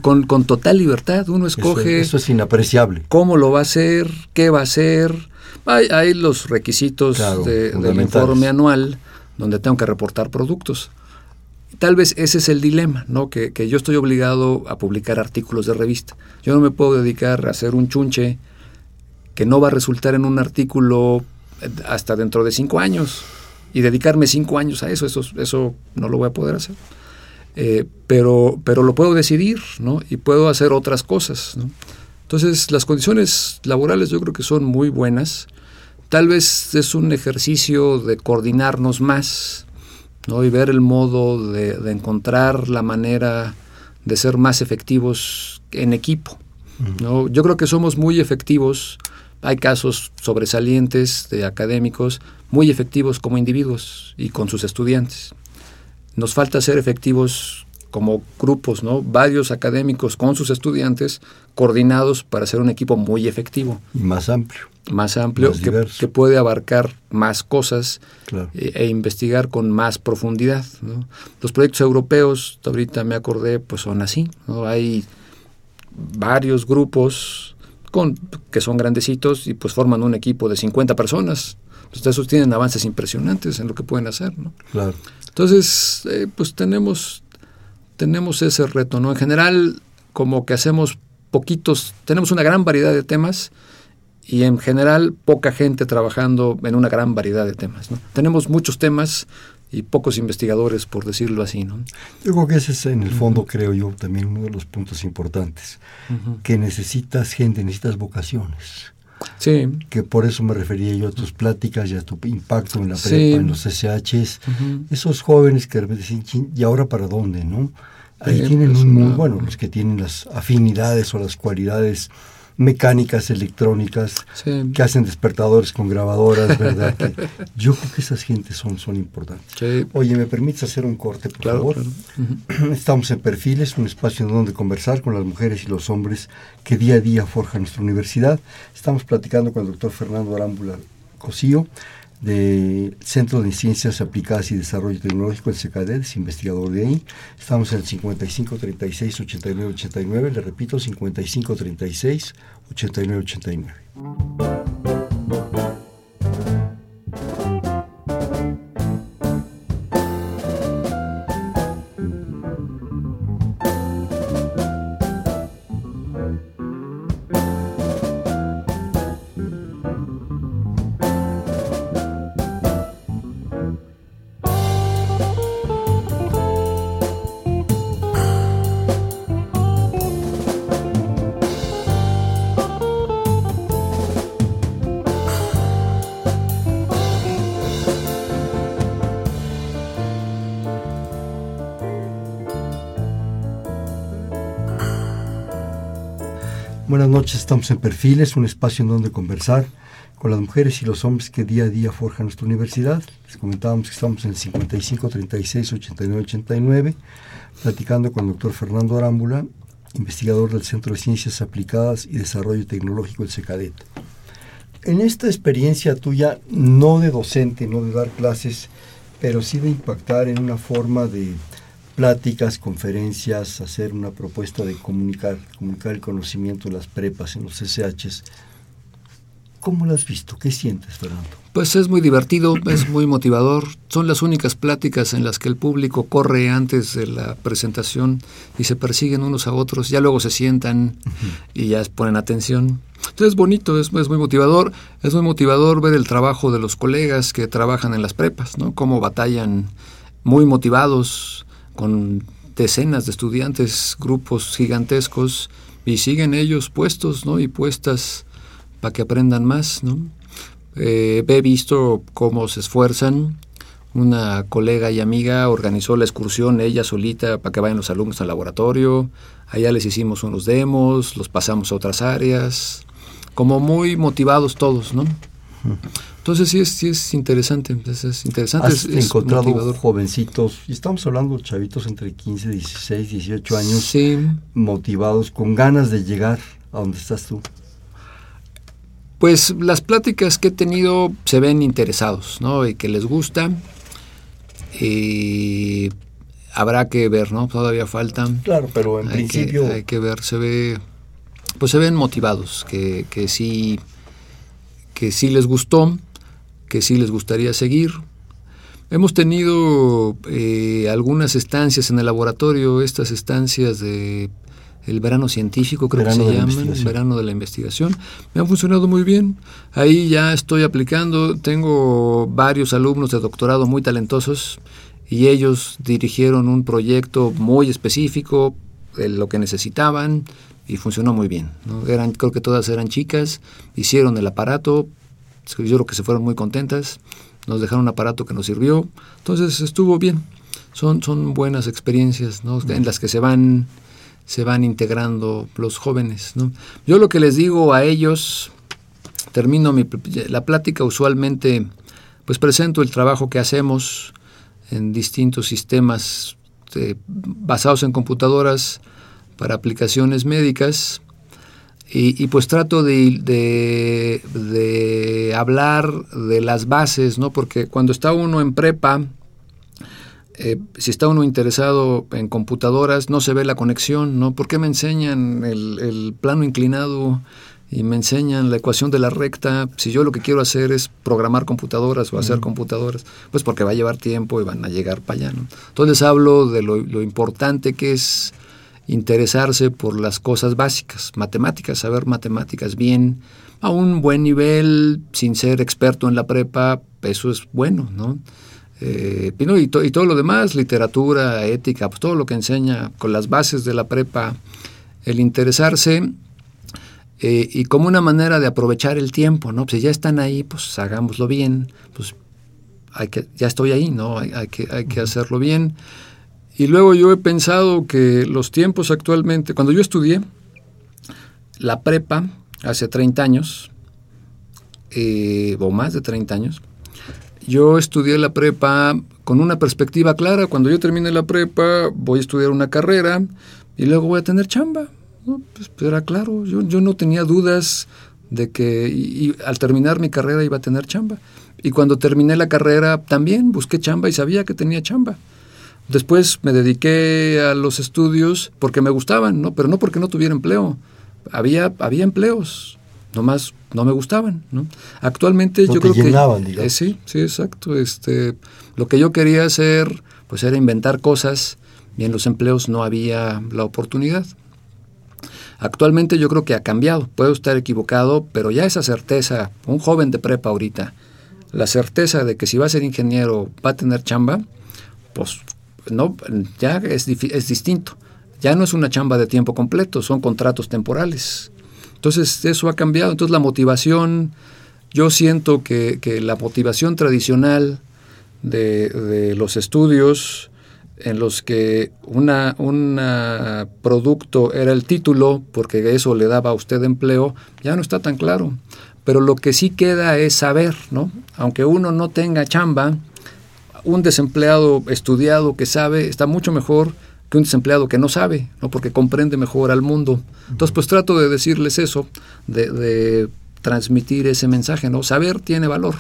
[SPEAKER 2] con, con, total libertad, uno escoge...
[SPEAKER 1] Eso, es inapreciable.
[SPEAKER 2] Cómo lo va a hacer, qué va a hacer. Hay, hay los requisitos del informe anual donde tengo que reportar productos. Tal vez ese es el dilema, ¿no? Que, que yo estoy obligado a publicar artículos de revista. Yo no me puedo dedicar a hacer un chunche que no va a resultar en un artículo hasta dentro de cinco años y dedicarme cinco años a eso, eso, eso no lo voy a poder hacer. Eh, pero, pero lo puedo decidir, ¿no? Y puedo hacer otras cosas, ¿no? Entonces, las condiciones laborales yo creo que son muy buenas. Tal vez es un ejercicio de coordinarnos más, ¿no? Y ver el modo de, de encontrar la manera de ser más efectivos en equipo, ¿no? Yo creo que somos muy efectivos hay casos sobresalientes de académicos muy efectivos como individuos y con sus estudiantes. Nos falta ser efectivos como grupos, ¿no? Varios académicos con sus estudiantes coordinados para ser un equipo muy efectivo.
[SPEAKER 1] Y más amplio.
[SPEAKER 2] Más amplio, que, puede abarcar más cosas e, e, investigar con más profundidad. Los proyectos europeos, ahorita me acordé, pues son así. ¿no? Hay varios grupos que son grandecitos y pues forman un equipo de 50 personas. Entonces esos tienen avances impresionantes en lo que pueden hacer, ¿no?
[SPEAKER 1] Claro.
[SPEAKER 2] Entonces, eh, pues tenemos, tenemos ese reto, ¿no? En general, como que hacemos poquitos, tenemos una gran variedad de temas y en general poca gente trabajando en una gran variedad de temas, ¿no? Tenemos muchos temas y pocos investigadores, por decirlo así. ¿no?
[SPEAKER 1] Yo creo que ese es en el fondo, creo yo, también uno de los puntos importantes, que necesitas gente, necesitas vocaciones.
[SPEAKER 2] Sí.
[SPEAKER 1] Que por eso me refería yo a tus pláticas y a tu impacto en la prepa, en los SHs. Esos jóvenes que dicen, ¿y ahora para dónde? no Ahí tienen pues, un muy bueno, los que tienen las afinidades o las cualidades mecánicas electrónicas que hacen despertadores con grabadoras, ¿verdad? <laughs> yo creo que esas gentes son, son importantes. Oye, ¿me permites hacer un corte, por favor? <clears throat> Estamos en Perfiles, un espacio en donde conversar con las mujeres y los hombres que día a día forjan nuestra universidad. Estamos platicando con el doctor Fernando Arámbula Cosío, del Centro de Ciencias Aplicadas y Desarrollo Tecnológico, el CKD, es investigador de ahí. Estamos en el 55 36 89 89, le repito, 55 36 89 89. Buenas noches, estamos en Perfiles, un espacio en donde conversar con las mujeres y los hombres que día a día forjan nuestra universidad. Les comentábamos que estamos en el 55 36 89 89, platicando con el doctor Fernando Arámbula, investigador del Centro de Ciencias Aplicadas y Desarrollo Tecnológico del SECADET. En esta experiencia tuya, no de docente, no de dar clases, pero sí de impactar en una forma de pláticas, conferencias, hacer una propuesta de comunicar, comunicar el conocimiento en las prepas, en los SHs. ¿Cómo lo has visto? ¿Qué sientes, Fernando?
[SPEAKER 2] Pues es muy divertido, es muy motivador. Son las únicas pláticas en las que el público corre antes de la presentación y se persiguen unos a otros. Ya luego se sientan y ya ponen atención. Entonces es bonito, es, es, muy motivador. Es muy motivador ver el trabajo de los colegas que trabajan en las prepas, ¿no? Cómo batallan muy motivados con decenas de estudiantes, grupos gigantescos y siguen ellos puestos, ¿no? Y puestas para que aprendan más, ¿no? Eh, he visto cómo se esfuerzan. Una colega y amiga organizó la excursión ella solita para que vayan los alumnos al laboratorio. Allá les hicimos unos demos, los pasamos a otras áreas como muy motivados todos, ¿no? Entonces sí es, sí es interesante, es, interesante.
[SPEAKER 1] Has encontrado jovencitos, y estamos hablando de chavitos entre 15, 16, 18 años, motivados, con ganas de llegar a donde estás tú.
[SPEAKER 2] Pues las pláticas que he tenido se ven interesados, ¿no? Y que les gusta. Y habrá que ver, ¿no? Todavía faltan.
[SPEAKER 1] Claro, pero en principio...
[SPEAKER 2] hay que ver, se ve pues se ven motivados, que, que, sí, que sí les gustó, que sí les gustaría seguir. Hemos tenido eh, algunas estancias en el laboratorio, estas estancias de el verano científico, creo que se llaman, verano de la investigación. Me han funcionado muy bien. Ahí ya estoy aplicando. Tengo varios alumnos de doctorado muy talentosos y ellos dirigieron un proyecto muy específico, de lo que necesitaban, y funcionó muy bien. ¿no? Eran, creo que todas eran chicas, hicieron el aparato, yo creo que se fueron muy contentas, nos dejaron un aparato que nos sirvió, entonces estuvo bien. Son, son buenas experiencias ¿no? en las que se van, se van integrando los jóvenes. ¿no? Yo lo que les digo a ellos, termino mi, la plática usualmente, pues presento el trabajo que hacemos en distintos sistemas eh, basados en computadoras, para aplicaciones médicas y, pues trato de, de, hablar de las bases, ¿no? Porque cuando está uno en prepa, eh, si está uno interesado en computadoras, no se ve la conexión, ¿no? ¿Por qué me enseñan el, el plano inclinado y me enseñan la ecuación de la recta? Si yo lo que quiero hacer es programar computadoras o hacer computadoras, pues porque va a llevar tiempo y van a llegar para allá, ¿no? Entonces hablo de lo, lo importante que es interesarse por las cosas básicas, matemáticas, saber matemáticas bien, a un buen nivel, sin ser experto en la prepa, eso es bueno, ¿no? Eh, y, todo lo demás, literatura, ética, pues todo lo que enseña con las bases de la prepa, el interesarse eh, y como una manera de aprovechar el tiempo, ¿no? Pues si ya están ahí, pues hagámoslo bien, pues hay que, ya estoy ahí, ¿no? Hay, hay que, hay que hacerlo bien. Y luego yo he pensado que los tiempos actualmente, cuando yo estudié la prepa hace 30 años, eh, o más de 30 años, yo estudié la prepa con una perspectiva clara. Cuando yo termine la prepa, voy a estudiar una carrera y luego voy a tener chamba. Pues, pues, era claro, yo, yo, no tenía dudas de que al terminar mi carrera iba a tener chamba. Y cuando terminé la carrera también busqué chamba y sabía que tenía chamba. Después me dediqué a los estudios porque me gustaban, ¿no? Pero no porque no tuviera empleo. Había, había empleos, nomás no me gustaban, ¿no? Actualmente yo creo que... Eh, sí, sí, exacto. Este, lo que yo quería hacer, pues era inventar cosas y en los empleos no había la oportunidad. Actualmente yo creo que ha cambiado. Puedo estar equivocado, pero ya esa certeza, un joven de prepa ahorita, la certeza de que si va a ser ingeniero va a tener chamba, pues no, ya es, es distinto. Ya no es una chamba de tiempo completo, son contratos temporales. Entonces eso ha cambiado. Entonces la motivación, yo siento que, la motivación tradicional de, los estudios en los que una, un producto era el título, porque eso le daba a usted empleo, ya no está tan claro. Pero lo que sí queda es saber, ¿no? Aunque uno no tenga chamba, un desempleado estudiado que sabe está mucho mejor que un desempleado que no sabe, ¿no? porque comprende mejor al mundo. Entonces, pues trato de decirles eso, de, transmitir ese mensaje, ¿no? Saber tiene valor.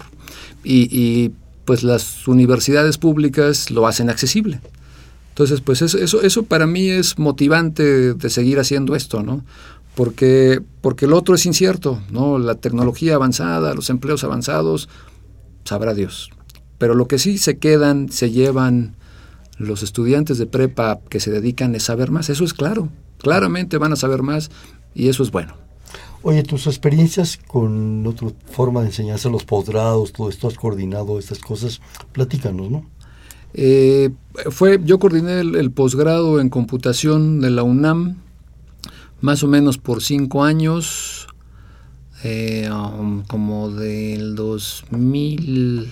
[SPEAKER 2] Y, y, pues las universidades públicas lo hacen accesible. Entonces, pues eso, eso, eso para mí es motivante de seguir haciendo esto, ¿no? Porque, porque el otro es incierto, ¿no? La tecnología avanzada, los empleos avanzados, sabrá Dios. Pero lo que sí se quedan, se llevan los estudiantes de prepa que se dedican a saber más, eso es claro, claramente van a saber más y eso es bueno.
[SPEAKER 1] Oye, tus experiencias con otra forma de enseñanza, los posgrados, todo esto, has coordinado estas cosas, platícanos, ¿no?
[SPEAKER 2] Eh, fue, yo coordiné el, posgrado en computación de la UNAM, más o menos por cinco años, eh, um, como del 2000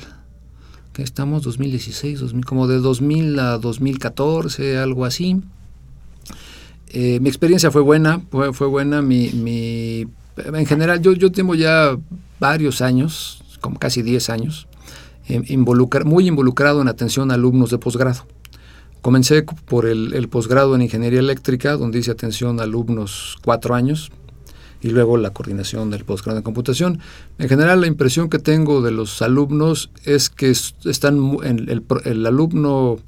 [SPEAKER 2] que estamos 2016, 2000, como de 2000 a 2014, algo así. Eh, mi experiencia fue buena, fue, buena. Mi, mi, en general, yo, yo tengo ya varios años, como casi 10 años, eh, muy involucrado en atención a alumnos de posgrado. Comencé por el, el posgrado en ingeniería eléctrica, donde hice atención a alumnos cuatro años, y luego la coordinación del posgrado en computación. En general, la impresión que tengo de los alumnos es que están en el, alumno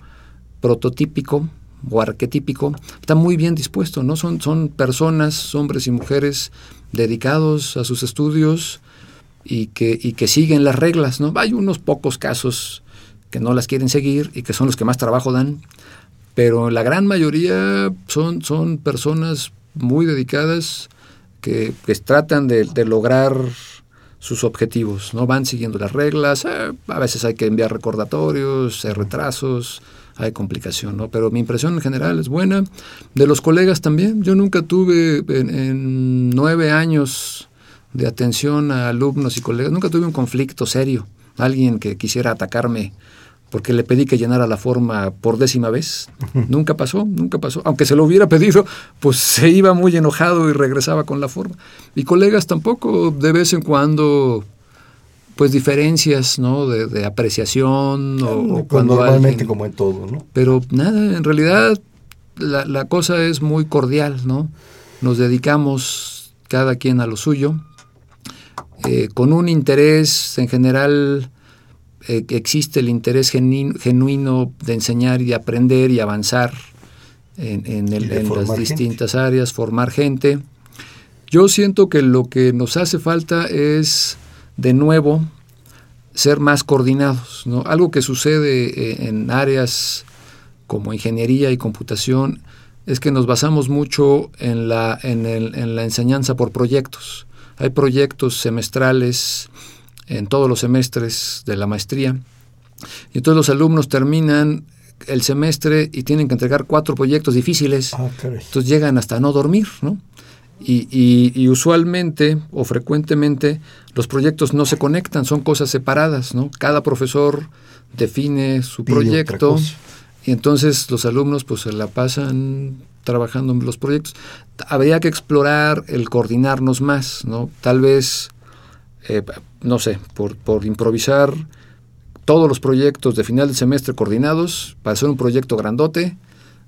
[SPEAKER 2] prototípico o arquetípico está muy bien dispuesto, ¿no? Son, son personas, hombres y mujeres dedicados a sus estudios y que, y que siguen las reglas, ¿no? Hay unos pocos casos que no las quieren seguir y que son los que más trabajo dan, pero la gran mayoría son, son personas muy dedicadas que, tratan de, lograr sus objetivos, ¿no? Van siguiendo las reglas, eh, a veces hay que enviar recordatorios, hay retrasos, hay complicación, ¿no? Pero mi impresión en general es buena. De los colegas también, yo nunca tuve en nueve años de atención a alumnos y colegas, nunca tuve un conflicto serio, alguien que quisiera atacarme porque le pedí que llenara la forma por décima vez. Nunca pasó, nunca pasó. Aunque se lo hubiera pedido, pues <laughs> se iba muy enojado y regresaba con la forma. Y colegas tampoco, de vez en cuando, pues diferencias, ¿no? De, apreciación o,
[SPEAKER 1] cuando normalmente como en todo, ¿no?
[SPEAKER 2] Pero nada, en realidad la, la cosa es muy cordial, ¿no? Nos dedicamos cada quien a lo suyo, eh, con un interés en general eh, existe el interés genuino de enseñar y aprender y avanzar en, las distintas áreas, formar gente. Yo siento que lo que nos hace falta es, de nuevo, ser más coordinados. ¿no? Algo que sucede eh, en áreas como ingeniería y computación es que nos basamos mucho en la, en la enseñanza por proyectos. Hay proyectos semestrales en todos los semestres de la maestría. Y todos los alumnos terminan el semestre y tienen que entregar cuatro proyectos difíciles. Ah, entonces llegan hasta no dormir, ¿no? Y, y, usualmente o frecuentemente los proyectos no se conectan, son cosas separadas, ¿no? Cada profesor define su proyecto y entonces los alumnos pues se la pasan trabajando en los proyectos. Habría que explorar el coordinarnos más, ¿no? Tal vez eh, no sé, por, por improvisar todos los proyectos de final del semestre coordinados para hacer un proyecto grandote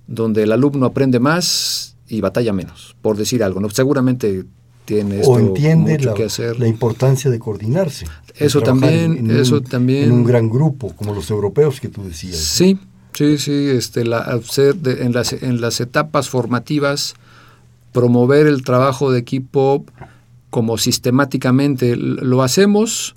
[SPEAKER 2] donde el alumno aprende más y batalla menos, por decir algo. ¿no? Seguramente tiene esto
[SPEAKER 1] o entiende
[SPEAKER 2] mucho
[SPEAKER 1] la,
[SPEAKER 2] que hacer.
[SPEAKER 1] la importancia de coordinarse.
[SPEAKER 2] Eso también, eso también.
[SPEAKER 1] En un gran grupo, como los europeos que tú decías.
[SPEAKER 2] Sí, sí, sí. Este, la, en, las, en las etapas formativas, promover el trabajo de equipo como sistemáticamente lo hacemos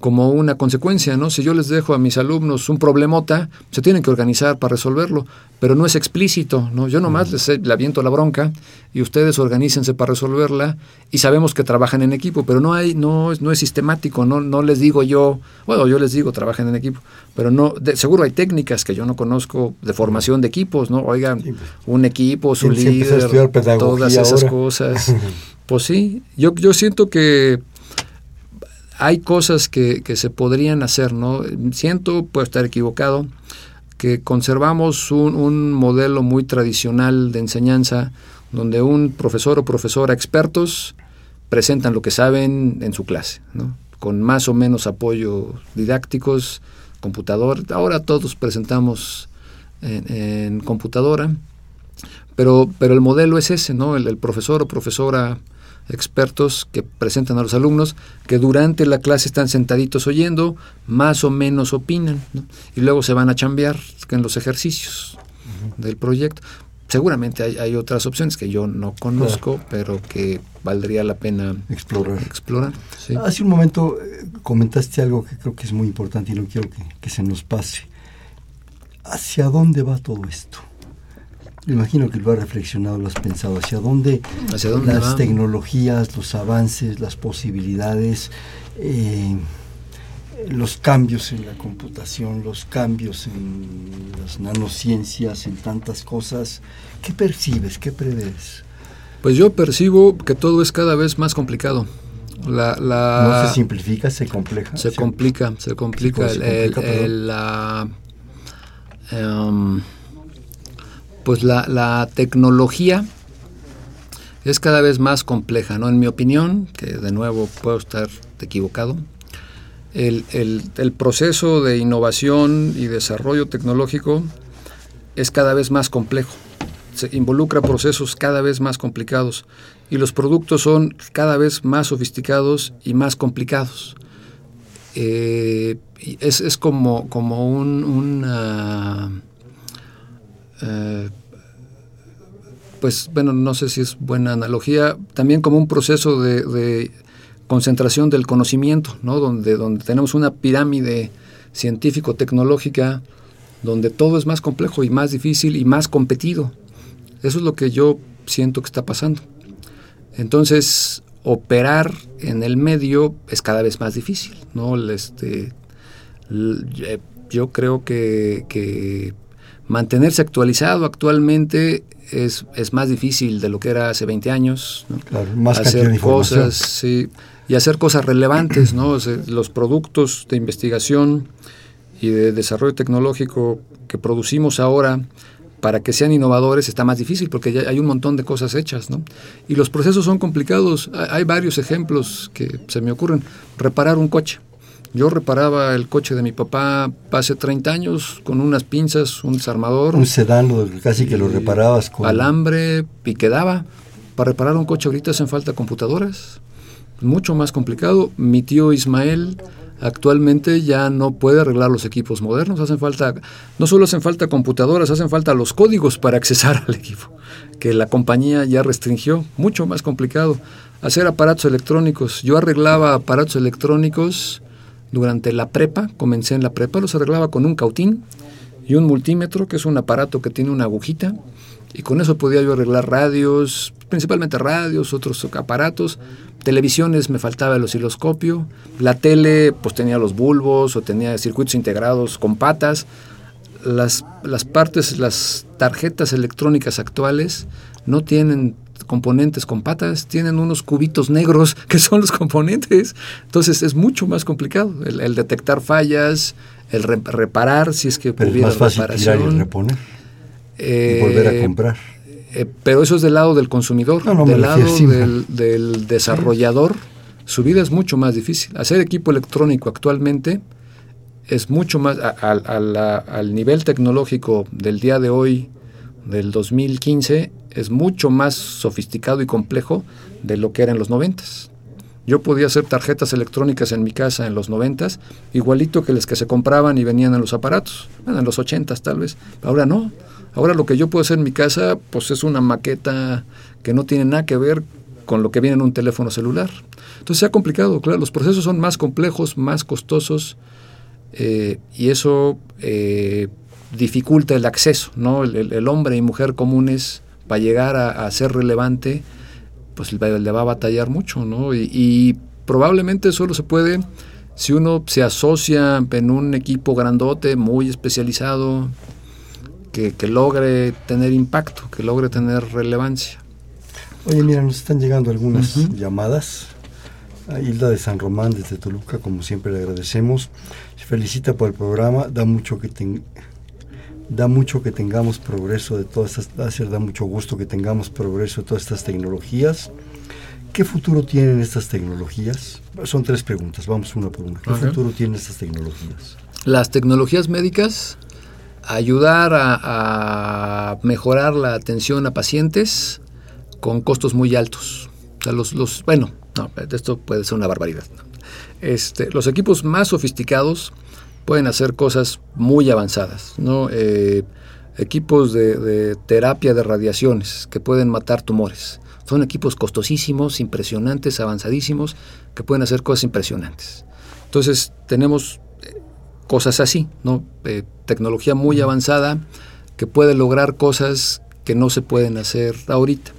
[SPEAKER 2] como una consecuencia, ¿no? Si yo les dejo a mis alumnos un problemota, se tienen que organizar para resolverlo, pero no es explícito, ¿no? Yo nomás les le aviento la bronca y ustedes organícense para resolverla y sabemos que trabajan en equipo, pero no hay no es no es sistemático, no no les digo yo, bueno, yo les digo trabajen en equipo, pero no seguro hay técnicas que yo no conozco de formación de equipos, ¿no? Oigan, pues. un equipo, su líder, todas esas cosas. <laughs> Pues sí, yo, yo siento que hay cosas que, se podrían hacer, ¿no? Siento, puedo estar equivocado, que conservamos un, modelo muy tradicional de enseñanza donde un profesor o profesora expertos presentan lo que saben en su clase, con más o menos apoyo didácticos, computador. Ahora todos presentamos en, computadora, pero, pero el modelo es ese, ¿no? el profesor o profesora expertos que presentan a los alumnos que durante la clase están sentaditos oyendo, más o menos opinan, y luego se van a chambear en los ejercicios del proyecto. Seguramente hay, otras opciones que yo no conozco, pero que valdría la pena
[SPEAKER 1] explorar.
[SPEAKER 2] explorar
[SPEAKER 1] Hace un momento eh, comentaste algo que creo que es muy importante y no quiero que se nos pase. ¿Hacia dónde va todo esto? Imagino que lo has reflexionado, lo has pensado, hacia dónde, las tecnologías, los avances, las posibilidades, eh, los cambios en la computación, los cambios en las nanociencias, en tantas cosas. ¿Qué percibes? ¿Qué prevés?
[SPEAKER 2] Pues yo percibo que todo es cada vez más complicado. La,
[SPEAKER 1] no se simplifica, se compleja.
[SPEAKER 2] Se, complica, se complica. la, em, pues la, tecnología es cada vez más compleja, ¿no? En mi opinión, que de nuevo puedo estar equivocado, el, proceso de innovación y desarrollo tecnológico es cada vez más complejo. Se involucra procesos cada vez más complicados y los productos son cada vez más sofisticados y más complicados. Eh, es, como, como un, una eh, pues bueno, no sé si es buena analogía, también como un proceso de, concentración del conocimiento, ¿no? donde, donde tenemos una pirámide científico-tecnológica donde todo es más complejo y más difícil y más competido. Eso es lo que yo siento que está pasando. Entonces, operar en el medio es cada vez más difícil. ¿no? Este, yo creo que mantenerse actualizado actualmente es, es, más difícil de lo que era hace 20 años.
[SPEAKER 1] más
[SPEAKER 2] hacer cosas, sí, y hacer cosas relevantes, ¿no? los productos de investigación y de desarrollo tecnológico que producimos ahora para que sean innovadores está más difícil porque ya hay un montón de cosas hechas, ¿no? Y los procesos son complicados. Hay varios ejemplos que se me ocurren. Reparar un coche. Yo reparaba el coche de mi papá hace 30 años con unas pinzas, un desarmador.
[SPEAKER 1] Un sedán, casi que lo reparabas con...
[SPEAKER 2] Alambre y quedaba. Para reparar un coche ahorita hacen falta computadoras. Mucho más complicado. Mi tío Ismael actualmente ya no puede arreglar los equipos modernos. Hacen falta, no solo hacen falta computadoras, hacen falta los códigos para accesar <laughs> al equipo, que la compañía ya restringió. Mucho más complicado. Hacer aparatos electrónicos. Yo arreglaba aparatos electrónicos durante la prepa, comencé en la prepa, los arreglaba con un cautín y un multímetro, que es un aparato que tiene una agujita, y con eso podía yo arreglar radios, principalmente radios, otros aparatos, televisiones me faltaba el osciloscopio, la tele pues tenía los bulbos o tenía circuitos integrados con patas, las, las partes, las tarjetas electrónicas actuales no tienen componentes con patas, tienen unos cubitos negros que son los componentes. Entonces es mucho más complicado el, detectar fallas, el reparar si es que
[SPEAKER 1] pero es más fácil Tirar y reponer y volver a eh, comprar.
[SPEAKER 2] Eh, pero eso es del lado del consumidor, del lado del, desarrollador. Su vida es mucho más difícil. Hacer equipo electrónico actualmente es mucho más al nivel tecnológico del día de hoy, del 2015, es mucho más sofisticado y complejo de lo que era en los noventas. Yo podía hacer tarjetas electrónicas en mi casa en los noventas, igualito que las que se compraban y venían en los aparatos, en los ochentas tal vez. Ahora no. Ahora lo que yo puedo hacer en mi casa, pues es una maqueta que no tiene nada que ver con lo que viene en un teléfono celular. Entonces se ha complicado, claro, los procesos son más complejos, más costosos, eh, y eso eh, dificulta el acceso, ¿no? el, hombre y mujer comunes para llegar a, ser relevante, pues le va a batallar mucho, ¿no? Y, probablemente solo se puede si uno se asocia en un equipo grandote, muy especializado, que, logre tener impacto, que logre tener relevancia.
[SPEAKER 1] Oye, mira, nos están llegando algunas llamadas. A Hilda de San Román, desde Toluca, como siempre le agradecemos. Se felicita por el programa, da mucho que, da mucho que tengamos progreso de todas estas, da mucho gusto que tengamos progreso de todas estas tecnologías. ¿Qué futuro tienen estas tecnologías? Son tres preguntas, vamos una por una. ¿Qué futuro tienen estas tecnologías?
[SPEAKER 2] Las tecnologías médicas ayudar a, mejorar la atención a pacientes con costos muy altos. O sea, los, los bueno, no, esto puede ser una barbaridad. Este, los equipos más sofisticados pueden hacer cosas muy avanzadas, ¿no? Eh, equipos de, terapia de radiaciones que pueden matar tumores. Son equipos costosísimos, impresionantes, avanzadísimos, que pueden hacer cosas impresionantes. Entonces tenemos eh, cosas así, ¿no? Eh, tecnología muy avanzada que puede lograr cosas que no se pueden hacer ahorita.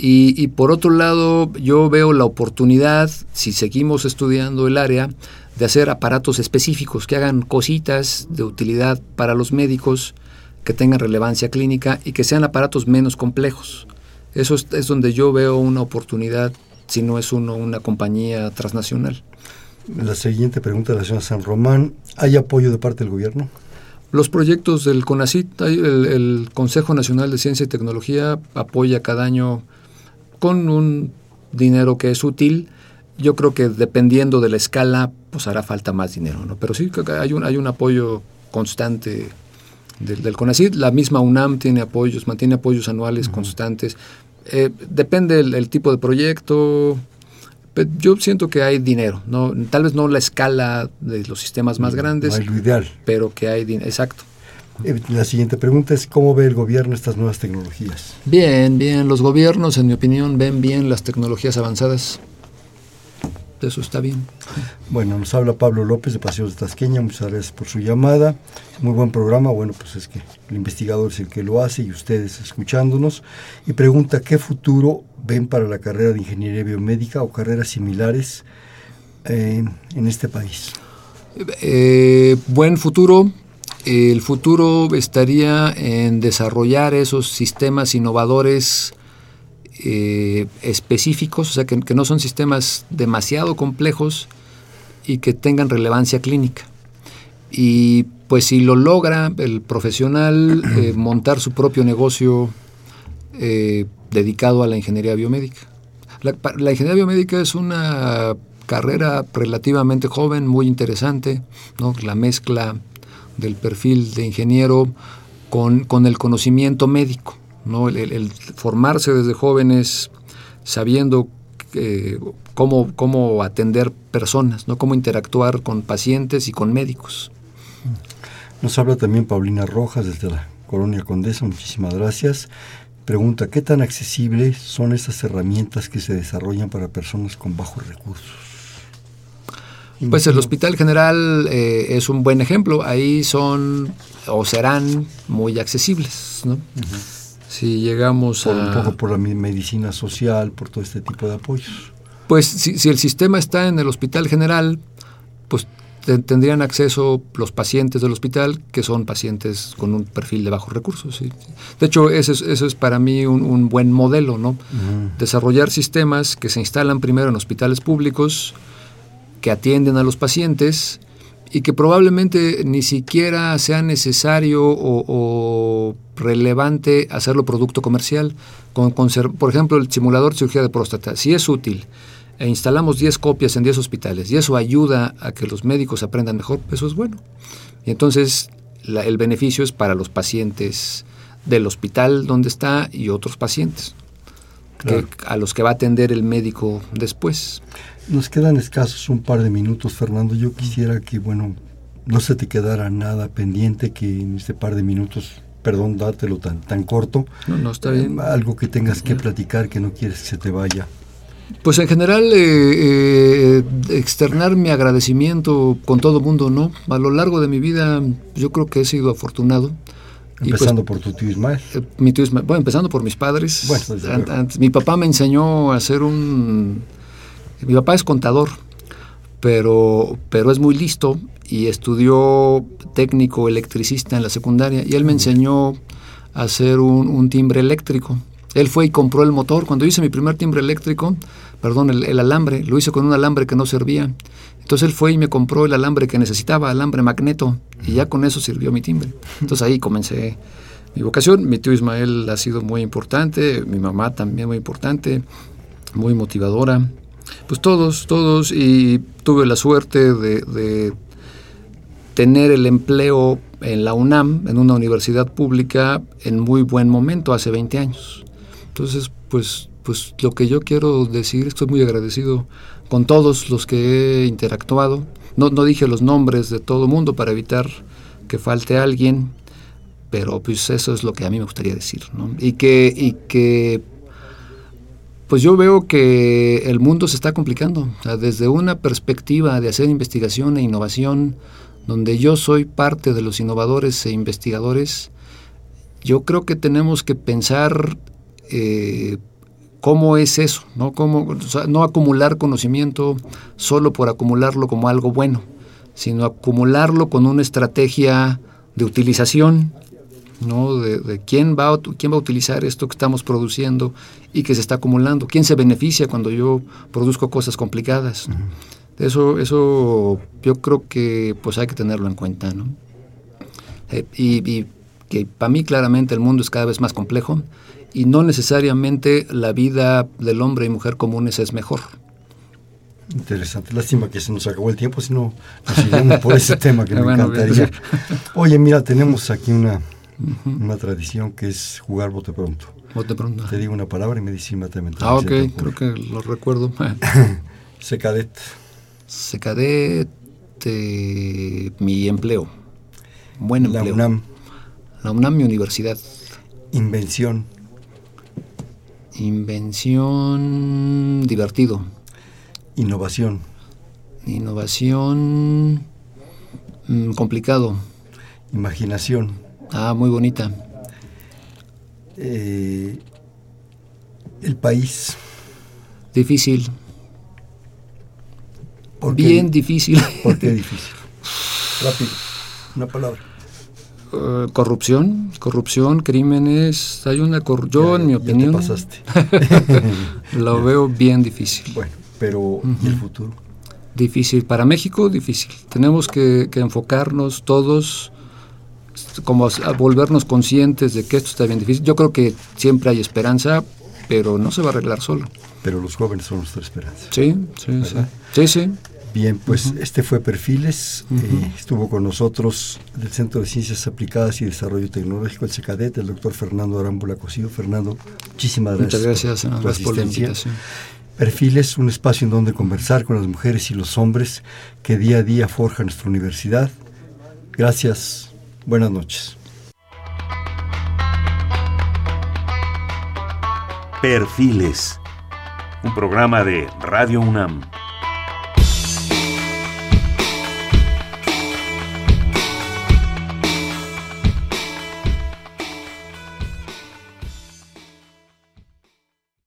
[SPEAKER 2] Y, por otro lado, yo veo la oportunidad, si seguimos estudiando el área, de hacer aparatos específicos que hagan cositas de utilidad para los médicos, que tengan relevancia clínica y que sean aparatos menos complejos. Eso es, donde yo veo una oportunidad, si no es uno una compañía transnacional.
[SPEAKER 1] La siguiente pregunta de la señora San Román, ¿hay apoyo de parte del gobierno?
[SPEAKER 2] Los proyectos del CONACIT, el, el Consejo Nacional de Ciencia y Tecnología apoya cada año con un dinero que es útil. Yo creo que dependiendo de la escala, pues hará falta más dinero, ¿no? Pero sí hay un, hay un apoyo constante del, del CONACYT. La misma UNAM tiene apoyos, mantiene apoyos anuales constantes. Eh, depende el, tipo de proyecto. Yo siento que hay dinero, no, tal vez no la escala de los sistemas más grandes,
[SPEAKER 1] lo ideal.
[SPEAKER 2] pero que hay dinero, exacto.
[SPEAKER 1] Eh, la siguiente pregunta es, ¿cómo ve el gobierno estas nuevas tecnologías?
[SPEAKER 2] Bien, bien. Los gobiernos, en mi opinión, ven bien las tecnologías avanzadas. Eso está bien.
[SPEAKER 1] Bueno, nos habla Pablo López de Paseos de Tasqueña. Muchas gracias por su llamada. Muy buen programa. Bueno, pues es que el investigador es el que lo hace y ustedes escuchándonos. Y pregunta, ¿qué futuro ven para la carrera de ingeniería biomédica o carreras similares eh, en este país?
[SPEAKER 2] Eh, buen futuro el futuro estaría en desarrollar esos sistemas innovadores eh, específicos, o sea, que, no son sistemas demasiado complejos y que tengan relevancia clínica. Y pues si lo logra el profesional eh, <clears throat> montar su propio negocio eh, dedicado a la ingeniería biomédica. La, la, ingeniería biomédica es una carrera relativamente joven, muy interesante, ¿no? la mezcla del perfil de ingeniero con, con el conocimiento médico, ¿no? El, formarse desde jóvenes sabiendo eh, cómo, cómo atender personas, ¿no? cómo interactuar con pacientes y con médicos.
[SPEAKER 1] Nos habla también Paulina Rojas desde la Colonia Condesa, muchísimas gracias. Pregunta, ¿qué tan accesibles son estas herramientas que se desarrollan para personas con bajos recursos?
[SPEAKER 2] Pues el Hospital General eh, es un buen ejemplo. Ahí son o serán muy accesibles, ¿no? Si llegamos
[SPEAKER 1] a... Un poco por la medicina social, por todo este tipo de apoyos.
[SPEAKER 2] Pues si, el sistema está en el Hospital General, pues tendrían acceso los pacientes del hospital, que son pacientes con un perfil de bajos recursos. De hecho, eso es, eso es para mí un, buen modelo, ¿no? Desarrollar sistemas que se instalan primero en hospitales públicos, que atienden a los pacientes y que probablemente ni siquiera sea necesario o, relevante hacerlo producto comercial. Con, por ejemplo, el simulador de cirugía de próstata, si es útil e instalamos 10 copias en 10 hospitales y eso ayuda a que los médicos aprendan mejor, eso es bueno. Y entonces el beneficio es para los pacientes del hospital donde está y otros pacientes a los que va a atender el médico después.
[SPEAKER 1] Nos quedan escasos un par de minutos, Fernando. Yo quisiera que, bueno, no se te quedara nada pendiente, que en este par de minutos, perdón, dártelo tan, tan corto.
[SPEAKER 2] No, no, está bien.
[SPEAKER 1] Eh, algo que tengas que platicar que no quieres que se te vaya.
[SPEAKER 2] Pues en general, eh, eh, externar mi agradecimiento con todo mundo, ¿no? A lo largo de mi vida, yo creo que he sido afortunado.
[SPEAKER 1] Pues, empezando por tu tío Ismael.
[SPEAKER 2] mi tío Ismael. Bueno, empezando por mis padres. Bueno, mi papá me enseñó a hacer un mi papá es contador, pero, pero es muy listo y estudió técnico electricista en la secundaria y él me enseñó a hacer un, timbre eléctrico. Él fue y compró el motor. Cuando hice mi primer timbre eléctrico, perdón, el, alambre, lo hice con un alambre que no servía. Entonces él fue y me compró el alambre que necesitaba, alambre magneto, y ya con eso sirvió mi timbre. Entonces ahí comencé mi vocación. Mi tío Ismael ha sido muy importante, mi mamá también muy importante, muy motivadora. Pues todos, todos, y tuve la suerte de tener el empleo en la UNAM, en una universidad pública, en muy buen momento, hace 20 años. Entonces, pues, pues lo que yo quiero decir, estoy muy agradecido con todos los que he interactuado. No, no dije los nombres de todo mundo para evitar que falte alguien, pero pues eso es lo que a mí me gustaría decir. Y, que, y que, pues yo veo que el mundo se está complicando. desde una perspectiva de hacer investigación e innovación, donde yo soy parte de los innovadores e investigadores, yo creo que tenemos que pensar eh, cómo es eso, ¿no? Cómo, no acumular conocimiento solo por acumularlo como algo bueno, sino acumularlo con una estrategia de utilización, ¿no? De, quién, va a, quién va a utilizar esto que estamos produciendo y que se está acumulando, quién se beneficia cuando yo produzco cosas complicadas. Eso, eso yo creo que pues hay que tenerlo en cuenta, ¿no? Eh, y, que para mí claramente el mundo es cada vez más complejo y no necesariamente la vida del hombre y mujer comunes es mejor.
[SPEAKER 1] Interesante, lástima que se nos acabó el tiempo, si no nos por ese <laughs> tema que me encantaría. Oye, mira, tenemos aquí una, una tradición que es jugar bote pronto.
[SPEAKER 2] Bote pronto.
[SPEAKER 1] Te digo una palabra y me dices inmediatamente.
[SPEAKER 2] Ah, ok, creo que lo recuerdo. <laughs>
[SPEAKER 1] Secadet.
[SPEAKER 2] Secadete, mi empleo. Buen empleo.
[SPEAKER 1] La UNAM.
[SPEAKER 2] La UNAM, mi universidad.
[SPEAKER 1] Invención.
[SPEAKER 2] Invención divertido.
[SPEAKER 1] Innovación.
[SPEAKER 2] Innovación mm, complicado.
[SPEAKER 1] Imaginación.
[SPEAKER 2] Ah, muy bonita.
[SPEAKER 1] Eh, el país.
[SPEAKER 2] Difícil. Bien difícil.
[SPEAKER 1] ¿Por qué <laughs> difícil? Rápido, una palabra.
[SPEAKER 2] Eh, corrupción, corrupción, crímenes, hay una corrupción, en mi opinión.
[SPEAKER 1] Ya te pasaste. <laughs>
[SPEAKER 2] lo veo bien difícil.
[SPEAKER 1] Bueno, pero ¿y el futuro?
[SPEAKER 2] Difícil. Para México, difícil. Tenemos que, enfocarnos todos como a volvernos conscientes de que esto está bien difícil. Yo creo que siempre hay esperanza, pero no se va a arreglar solo.
[SPEAKER 1] Pero los jóvenes son nuestra esperanza.
[SPEAKER 2] Sí, sí, sí. Sí, sí.
[SPEAKER 1] Bien, pues este fue Perfiles. Eh, estuvo con nosotros del Centro de Ciencias Aplicadas y Desarrollo Tecnológico, el CECADET, el doctor Fernando Arámbula Cosío. Fernando, muchísimas gracias.
[SPEAKER 2] Muchas gracias, por, la invitación.
[SPEAKER 1] Perfiles, un espacio en donde conversar con las mujeres y los hombres que día a día forjan nuestra universidad. Gracias, buenas noches.
[SPEAKER 3] Perfiles, un programa de Radio UNAM.